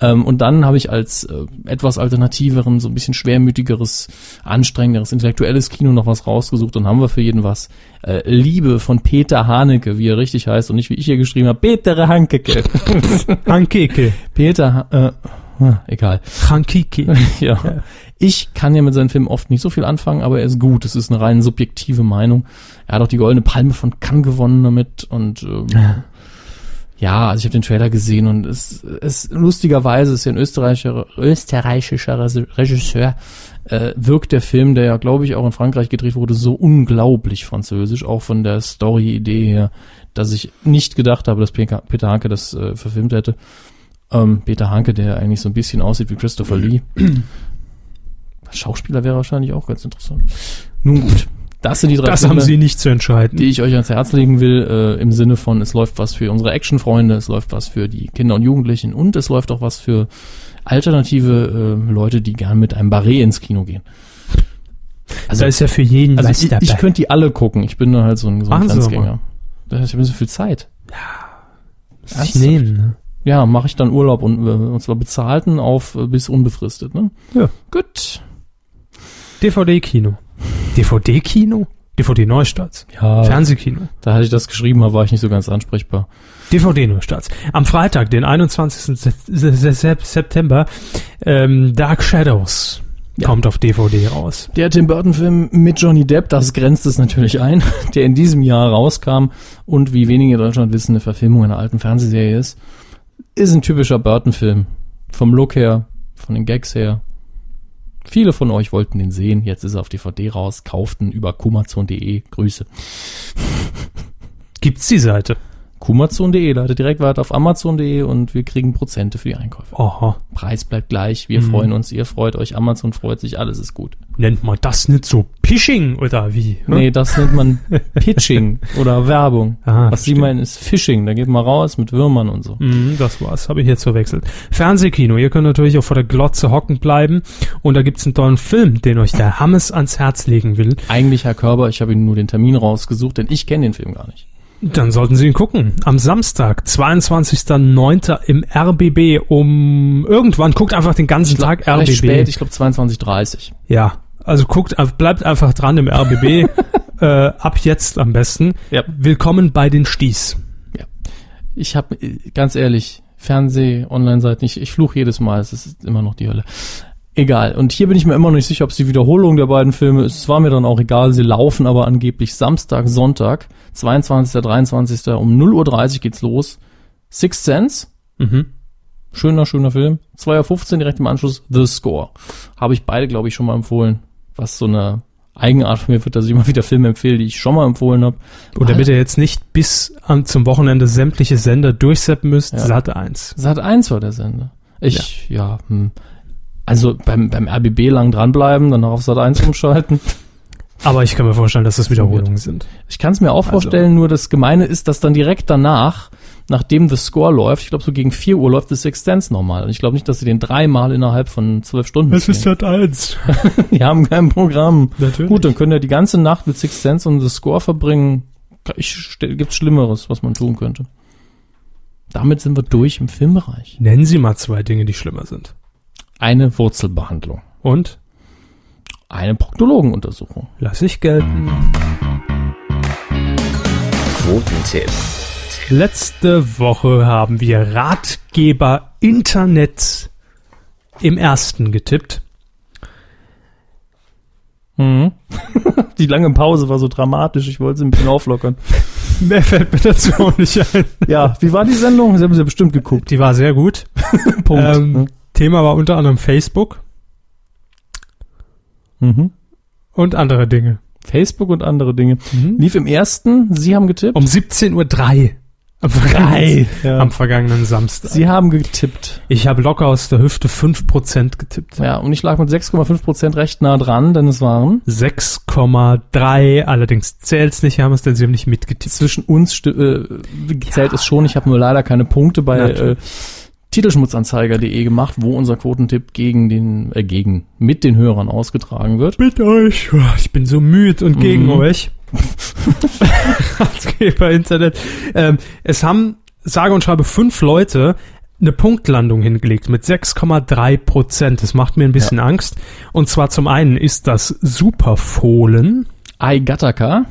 Ähm, und dann habe ich als äh, etwas alternativeren, so ein bisschen schwermütigeres, anstrengenderes, intellektuelles Kino noch was rausgesucht. Dann haben wir für jeden was. Äh, Liebe von Peter Haneke, wie er richtig heißt und nicht wie ich hier geschrieben habe, Peter Haneke. (laughs) Hankeke. Peter, äh, egal. Hankeke. (laughs) ja. Ich kann ja mit seinen Filmen oft nicht so viel anfangen, aber er ist gut. Es ist eine rein subjektive Meinung. Er hat auch die Goldene Palme von Cannes gewonnen damit und ähm, ja, also ich habe den Trailer gesehen und es, es lustigerweise ist ja ein österreichischer, österreichischer Regisseur, äh, wirkt der Film, der ja glaube ich auch in Frankreich gedreht wurde, so unglaublich französisch, auch von der Story-Idee her, dass ich nicht gedacht habe, dass Peter Hanke das äh, verfilmt hätte. Ähm, Peter Hanke, der eigentlich so ein bisschen aussieht wie Christopher Lee. Schauspieler wäre wahrscheinlich auch ganz interessant. Nun gut, das sind die drei Das Filme haben Sie nicht zu entscheiden. die ich euch ans Herz legen will, äh, im Sinne von, es läuft was für unsere Actionfreunde, es läuft was für die Kinder und Jugendlichen und es läuft auch was für alternative äh, Leute, die gern mit einem Barret ins Kino gehen. Also, da ist ja für jeden also was ich, dabei. ich könnte die alle gucken. Ich bin da halt so ein, so ein Grenzgänger. Da ich habe so viel Zeit. Muss ich nehmen, ne? Ja, mache ich dann Urlaub und, äh, und zwar bezahlten auf äh, bis unbefristet. Ne? Ja. Gut. DVD-Kino. DVD-Kino? DVD-Neustarts. Ja, Fernsehkino. da hatte ich das geschrieben, aber war ich nicht so ganz ansprechbar. DVD-Neustarts. Am Freitag, den 21. Se- Se- Se- September, ähm, Dark Shadows Ja. kommt auf DVD raus. Der Tim Burton-Film mit Johnny Depp, das grenzt es natürlich ein, (laughs) der in diesem Jahr rauskam und wie wenige in Deutschland wissen, eine Verfilmung einer alten Fernsehserie ist, ist ein typischer Burton-Film. Vom Look her, von den Gags her. Viele von euch wollten den sehen, jetzt ist er auf DVD raus, kauften über kumazon.de. Grüße. Gibt's die Seite? kumazon.de, leitet direkt weiter auf amazon.de und wir kriegen Prozente für die Einkäufe. Aha. Preis bleibt gleich, wir Mhm. freuen uns, ihr freut euch, Amazon freut sich, alles ist gut. Nennt man das nicht so Pishing oder wie? hm? Nee, das nennt man (laughs) Pitching oder Werbung. Ah, Was Sie meinen ist Phishing. Da geht man raus mit Würmern und so. Mhm, das war's, habe ich jetzt verwechselt. Fernsehkino, ihr könnt natürlich auch vor der Glotze hocken bleiben und da gibt's einen tollen Film, den euch der Hammes ans Herz legen will. Eigentlich, Herr Körber, ich habe Ihnen nur den Termin rausgesucht, denn ich kenne den Film gar nicht. Dann sollten Sie ihn gucken. Am Samstag, 22.09. im RBB um irgendwann, guckt einfach den ganzen Tag Recht RBB. spät, ich glaube 22.30 Ja, also guckt, bleibt einfach dran im RBB. (laughs) äh, ab jetzt am besten. Ja. Willkommen bei den Sties. Ich habe, ganz ehrlich, Fernseh, Online-Seiten, ich, ich fluche jedes Mal, es ist immer noch die Hölle. Egal. Und hier bin ich mir immer noch nicht sicher, ob es die Wiederholung der beiden Filme ist. Es war mir dann auch egal. Sie laufen aber angeblich Samstag, Sonntag, 22., 23. um 0.30 Uhr geht's los. Sixth Sense, Mhm. Schöner, schöner Film. 2.15 Uhr direkt im Anschluss The Score. Habe ich beide, glaube ich, schon mal empfohlen. Was so eine Eigenart von mir wird, dass ich immer (laughs) wieder Filme empfehle, die ich schon mal empfohlen habe. Oder bitte jetzt nicht bis am, zum Wochenende sämtliche Sender durchseppen müsst. Ja. Sat 1. Sat 1 war der Sender. Ich, ja, hm. Also beim, beim RBB lang dranbleiben, dann noch auf Sat 1 umschalten. (laughs) Aber ich kann mir vorstellen, dass das Wiederholungen sind. Ich kann es mir auch Also. vorstellen, nur das Gemeine ist, dass dann direkt danach, nachdem The Score läuft, ich glaube so gegen 4 Uhr läuft The Sixth Sense nochmal. Und ich glaube nicht, dass sie den dreimal innerhalb von zwölf Stunden spielen. Sat 1. (laughs) Die haben kein Programm. Natürlich. Gut, dann könnt ihr die ganze Nacht mit Sixth Sense und The Score verbringen. Ich, stell- gibt's Schlimmeres, was man tun könnte. Damit sind wir durch im Filmbereich. Nennen Sie mal zwei Dinge, die schlimmer sind. Eine Wurzelbehandlung. Und? Eine Proktologenuntersuchung. Lass ich gelten. Quotentipp. Letzte Woche haben wir Ratgeber Internet im ersten getippt. Mhm. (laughs) Die lange Pause war so dramatisch, ich wollte sie ein bisschen auflockern. (laughs) Mehr fällt mir dazu auch nicht ein. Ja, wie war die Sendung? Sie haben sie ja bestimmt geguckt. Die war sehr gut. (laughs) Punkt. Ähm, Thema war unter anderem Facebook Mhm. und andere Dinge. Facebook und andere Dinge. Lief im ersten, Sie haben getippt? Um 17.03 Uhr am vergangenen, Ja. am vergangenen Samstag. Sie haben getippt. ich habe locker aus der Hüfte 5% getippt. Ja, und ich lag mit 6,5% recht nah dran, denn es waren 6,3, allerdings zählt's nicht, Hermes, denn sie haben nicht mitgetippt. zwischen uns äh, zählt es schon. Ich habe nur leider keine Punkte bei äh. Titelschmutzanzeiger.de gemacht, wo unser Quotentipp gegen den, äh, gegen, mit den Hörern ausgetragen wird. Mit euch. Ich bin so müde und gegen Mhm. euch. (laughs) Ratgeber Internet. Ähm, es haben, sage und schreibe, fünf Leute eine Punktlandung hingelegt mit 6,3 Prozent. Das macht mir ein bisschen Angst. Und zwar zum einen ist das Superfohlen, Ai Gattaca,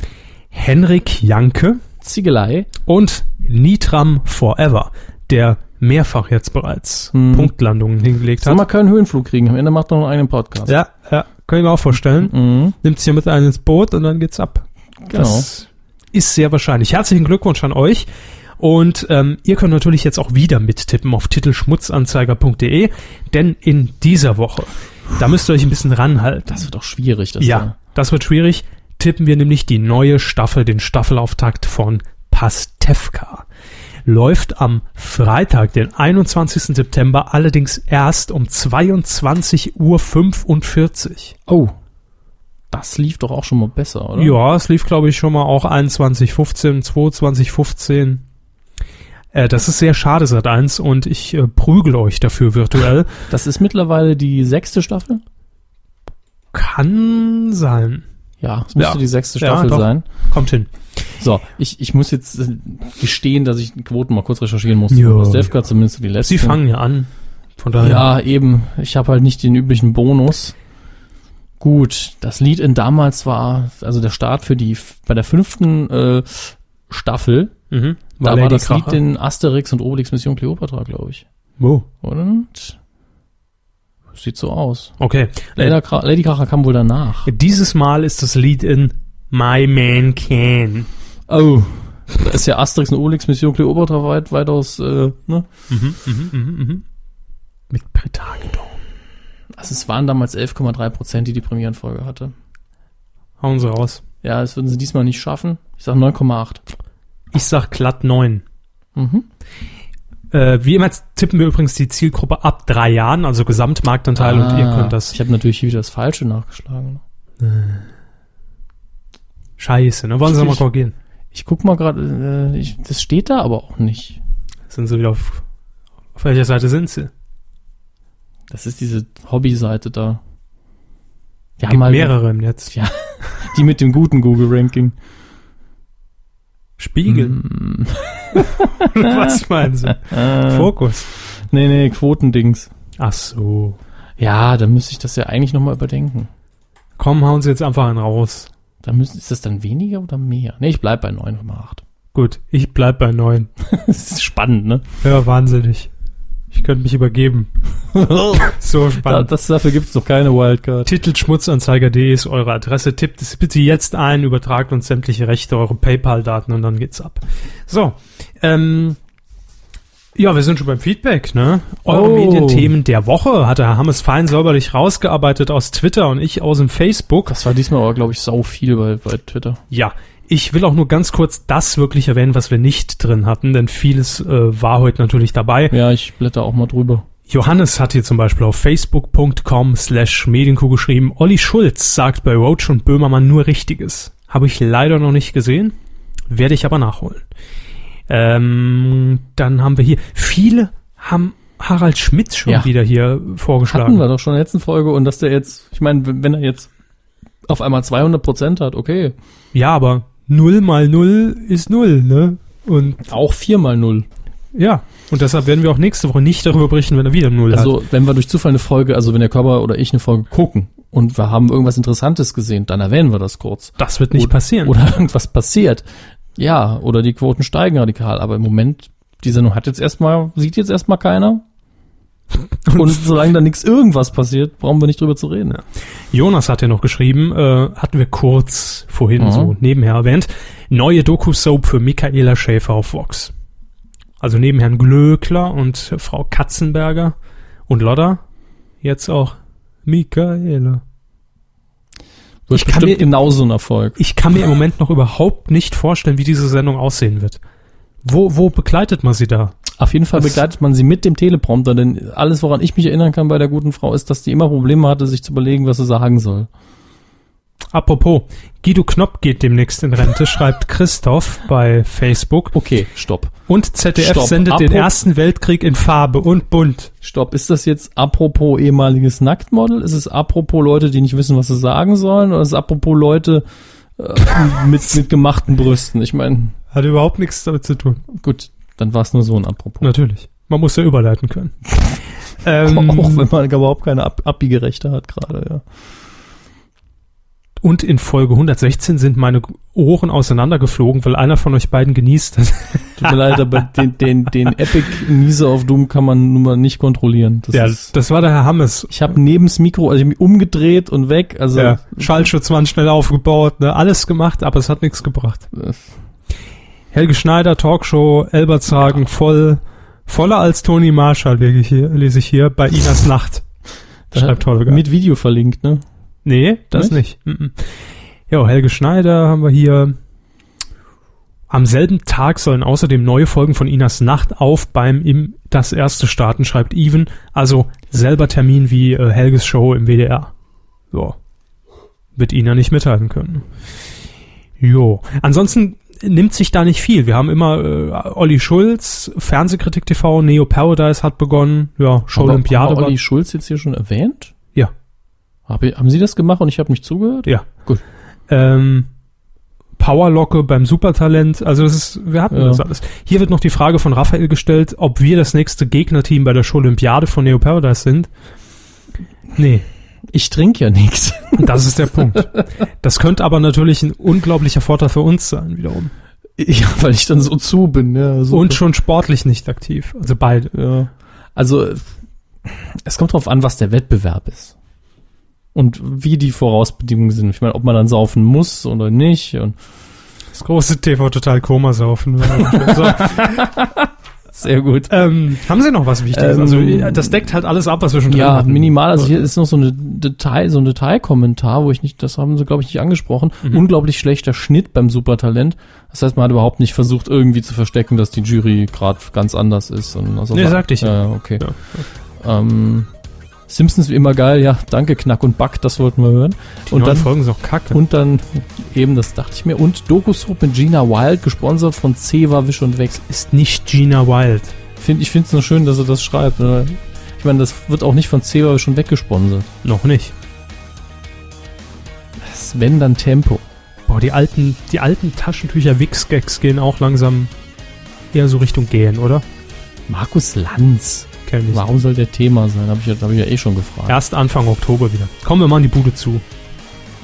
Henrik Janke Ziegelei, und Nitram Forever, der mehrfach jetzt bereits Hm. Punktlandungen hingelegt Soll hat. mal keinen Höhenflug kriegen. Am Ende macht er noch einen Podcast. Ja, ja, kann ich mir auch vorstellen. Mhm, Nimmt sich mit ein ins Boot und dann geht's ab. genau. Das ist sehr wahrscheinlich. Herzlichen Glückwunsch an euch. Und ähm, ihr könnt natürlich jetzt auch wieder mittippen auf titelschmutzanzeiger.de, denn in dieser Woche, da müsst ihr euch ein bisschen ranhalten. das wird auch schwierig. Das ja, das wird schwierig. Tippen wir nämlich die neue Staffel, den Staffelauftakt von Pastewka. Läuft am Freitag, den 21. September, allerdings erst um 22.45 Uhr. Oh, das lief doch auch schon mal besser, oder? Ja, es lief, glaube ich, schon mal auch 2115, 2215. Äh, das ist sehr schade, Sat 1, und ich äh, prügel euch dafür virtuell. (laughs) Das ist mittlerweile die sechste Staffel? Kann sein. Ja, es müsste Ja. die sechste Ja, Staffel doch. sein. Kommt hin. So, ich, ich muss jetzt äh, gestehen, dass ich die Quoten mal kurz recherchieren musste. Ja. Was Defka zumindest die letzte. Sie fangen ja an. Von daher. Ja, eben. Ich habe halt nicht den üblichen Bonus. Gut, das Lied in damals war, also der Start für die, bei der fünften äh, Staffel, Mhm. da war Lady das Kracher. Lied in Asterix und Obelix Mission Cleopatra, glaube ich. Wo? Und sieht so aus. Okay. Lady, Lady Kracher kam wohl danach. Dieses Mal ist das Lied in My Man Can. Oh. Da ist ja Asterix und Obelix Mission Cleopatra weit, weitaus, äh, ne? Mhm, mhm, mhm, mhm. Mit Prätagedon. Also es waren damals 11,3 Prozent, die die Premierenfolge hatte. Hauen sie raus. Ja, das würden sie diesmal nicht schaffen. Ich sag 9,8. Ich sag glatt 9. Mhm. Äh, wie immer tippen wir übrigens die Zielgruppe ab drei Jahren, also Gesamtmarktanteil, und ihr könnt das Ah, Ich habe natürlich hier wieder das Falsche nachgeschlagen. Scheiße, ne? Wollen Sie mal korrigieren? Ich guck mal gerade, äh, das steht da aber auch nicht. Sind Sie wieder auf, auf welcher Seite sind Sie? Das ist diese Hobby-Seite da. Die Gibt haben halt mehrere im Netz. Ja. (laughs) die mit dem guten Google-Ranking. Spiegel. Mm. (laughs) Was meinen Sie? (laughs) Äh, Fokus. nee, nee, Quotendings. Ach so. Ja, da müsste ich das ja eigentlich nochmal überdenken. Komm, hauen Sie jetzt einfach einen raus. Da müssen, ist das dann weniger oder mehr? Nee, ich bleib bei 9,8. Gut, ich bleib bei neun. (laughs) das ist spannend, ne? Ja, wahnsinnig. Ich könnte mich übergeben. (laughs) So spannend. das, dafür gibt's noch keine Wildcard. Titelschmutzanzeiger.de ist eure Adresse. Tippt es bitte jetzt ein, übertragt uns sämtliche Rechte, eure PayPal-Daten und dann geht's ab. So, ähm, ja, wir sind schon beim Feedback, ne? Eure Oh. Medienthemen der Woche hat der Herr Hammes fein säuberlich rausgearbeitet aus Twitter und ich aus dem Facebook. Das war diesmal aber, glaube ich, sau viel bei, bei Twitter. Ja, ich will auch nur ganz kurz das wirklich erwähnen, was wir nicht drin hatten, denn vieles äh, war heute natürlich dabei. Ja, ich blätter auch mal drüber. Johannes hat hier zum Beispiel auf facebook.com slash Medienkuh geschrieben, Olli Schulz sagt bei Roach und Böhmermann nur Richtiges. Habe ich leider noch nicht gesehen, werde ich aber nachholen. Ähm, dann haben wir hier, viele haben Harald Schmidt schon Ja. wieder hier Hatten vorgeschlagen. wir doch schon in der letzten Folge und dass der jetzt, ich meine, wenn er jetzt auf einmal 200 Prozent hat, okay. Ja, aber 0 mal 0 ist 0, ne? Und Auch 4 mal 0. ja, und deshalb werden wir auch nächste Woche nicht darüber berichten, wenn er wieder 0 hat. Also, wenn wir durch Zufall eine Folge, also wenn der Körper oder ich eine Folge gucken und wir haben irgendwas Interessantes gesehen, dann erwähnen wir das kurz. Das wird nicht Oder- passieren. (laughs) Oder irgendwas passiert. Ja, oder die Quoten steigen radikal, aber im Moment, die Sendung hat jetzt erstmal, sieht jetzt erstmal keiner. (laughs) Und solange da nichts irgendwas passiert, brauchen wir nicht drüber zu reden. Jonas hat ja noch geschrieben, äh, hatten wir kurz vorhin Mhm. so nebenher erwähnt, neue Doku-Soap für Michaela Schäfer auf Vox. Also neben Herrn Glöckler und Frau Katzenberger Und Lodder? Jetzt auch Michaela. Wird Ich kann mir- genauso ein Erfolg. Ich kann mir im Moment noch überhaupt nicht vorstellen, wie diese Sendung aussehen wird. Wo, wo begleitet man sie da? Auf jeden Fall Das- begleitet man sie mit dem Teleprompter, denn alles, woran ich mich erinnern kann bei der guten Frau, ist, dass die immer Probleme hatte, sich zu überlegen, was sie sagen soll. Apropos, Guido Knopp geht demnächst in Rente, schreibt Christoph bei Facebook. Okay, stopp. Und ZDF Stopp. sendet den Apro- Ersten Weltkrieg in Farbe und bunt. Stopp. Ist das jetzt apropos ehemaliges Nacktmodel? Ist es apropos Leute, die nicht wissen, was sie sagen sollen? Oder ist es apropos Leute äh, mit, mit gemachten Brüsten? Ich meine, Hat überhaupt nichts damit zu tun. gut, dann war es nur so ein apropos. Natürlich. Man muss ja überleiten können. (laughs) Auch ähm, wenn man überhaupt keine Ab Abbiegerechte hat gerade, ja. Und in Folge 116 sind meine Ohren auseinandergeflogen, weil einer von euch beiden genießt. Tut mir leid, aber den, den, den Epic Niese auf Doom kann man nun mal nicht kontrollieren. Das ja, ist, das war der Herr Hammes. ich habe neben das Mikro, also ich mich umgedreht und weg. Also Ja, Schallschutzwand schnell aufgebaut, ne, alles gemacht, aber es hat nichts gebracht. äh, Helge Schneider, Talkshow, Elbertshagen, voll, voller als Toni Marshall, lese ich hier, lese ich hier bei Inas Nacht. Schreibt Holger. mit Video verlinkt, ne? Nee, das nicht. Mhm. Ja, Helge Schneider haben wir hier. Am selben Tag sollen außerdem neue Folgen von Inas Nacht auf beim im Das erste starten, schreibt Even. Also selber Termin wie äh, Helges Show im WDR. So. Wird Ina nicht mithalten können. Jo. Ansonsten nimmt sich da nicht viel. Wir haben immer äh, Olli Schulz, Fernsehkritik TV, Neo Paradise hat begonnen. Ja, Show Olympiade haben wir. Olli Schulz jetzt hier schon erwähnt? Hab ich, haben Sie das gemacht und ich habe nicht zugehört? Ja. Gut. Ähm, Powerlocke beim Supertalent, also es ist, wir hatten Ja. das alles. Hier wird noch die Frage von Raphael gestellt, ob wir das nächste Gegnerteam bei der Show Olympiade von Neo Paradise sind. Nee, Ich trinke ja nichts. (laughs) das ist der Punkt. Das könnte aber natürlich ein unglaublicher Vorteil für uns sein, wiederum. (laughs) Ja, weil ich dann so zu bin, ja. So Und schon sportlich nicht aktiv, also beide. Ja. Also, es kommt drauf an, was der Wettbewerb ist. Und wie die Vorausbedingungen sind. Ich meine, ob man dann saufen muss oder nicht. Und Das große TV Total Koma saufen. (laughs) sehr gut. ähm, haben Sie noch was Wichtiges? Ähm, also das deckt halt alles ab, was wir schon drin Ja, hatten. minimal. Also hier ist noch so eine Detail, so ein Detailkommentar, wo ich nicht, das haben sie glaube ich nicht angesprochen. Mhm. Unglaublich schlechter Schnitt beim Supertalent. Das heißt, man hat überhaupt nicht versucht, irgendwie zu verstecken, dass die Jury gerade ganz anders ist. Und also Nee, sagte ich ja. ja. okay. Ähm, Simpsons wie immer geil, ja, danke Knack und Back, das wollten wir hören. Die und dann Folgen sind auch kacke. und dann eben, das dachte ich mir. Und Doku-Soap mit Gina Wild, gesponsert von Ceva Wisch und Weg. ist nicht Gina Wild. Find, ich finde es nur schön, dass er das schreibt. ne? Ich meine, das wird auch nicht von Ceva Wisch und Weg gesponsert. Noch nicht. Das wenn dann Tempo. Boah, die alten, die alten Taschentücher Wix-Gags gehen auch langsam eher so Richtung gehen, oder? Markus Lanz. Kenn ich. Warum soll der Thema sein? Habe ich, ja- hab ich ja eh schon gefragt. Erst Anfang Oktober wieder. Kommen wir mal an die Bude zu.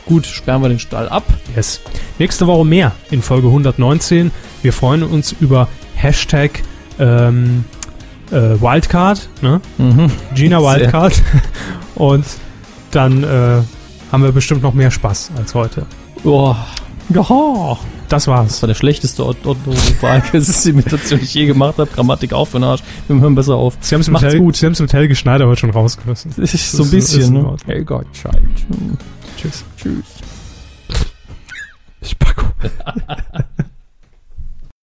Gut, sperren wir den Stall ab. Yes. Nächste Woche mehr in Folge 119. Wir freuen uns über Hashtag ähm, äh, Wildcard, ne? Mhm. Gina. Wildcard. (laughs) Und dann äh, haben wir bestimmt noch mehr Spaß als heute. Oh. Ja. Das Das war's. war der schlechteste Otto-Wahlgesimitation, (laughs) die ich je gemacht habe. Grammatik auf für den Arsch. Wir hören besser auf. Sie haben es mit, Macht's gut. Sie haben's mit Helge Schneider heute schon rausgerissen. Das ist so ein bisschen, ne? Hey Gottschalk. Tschüss. Tschüss. Spacko. (laughs)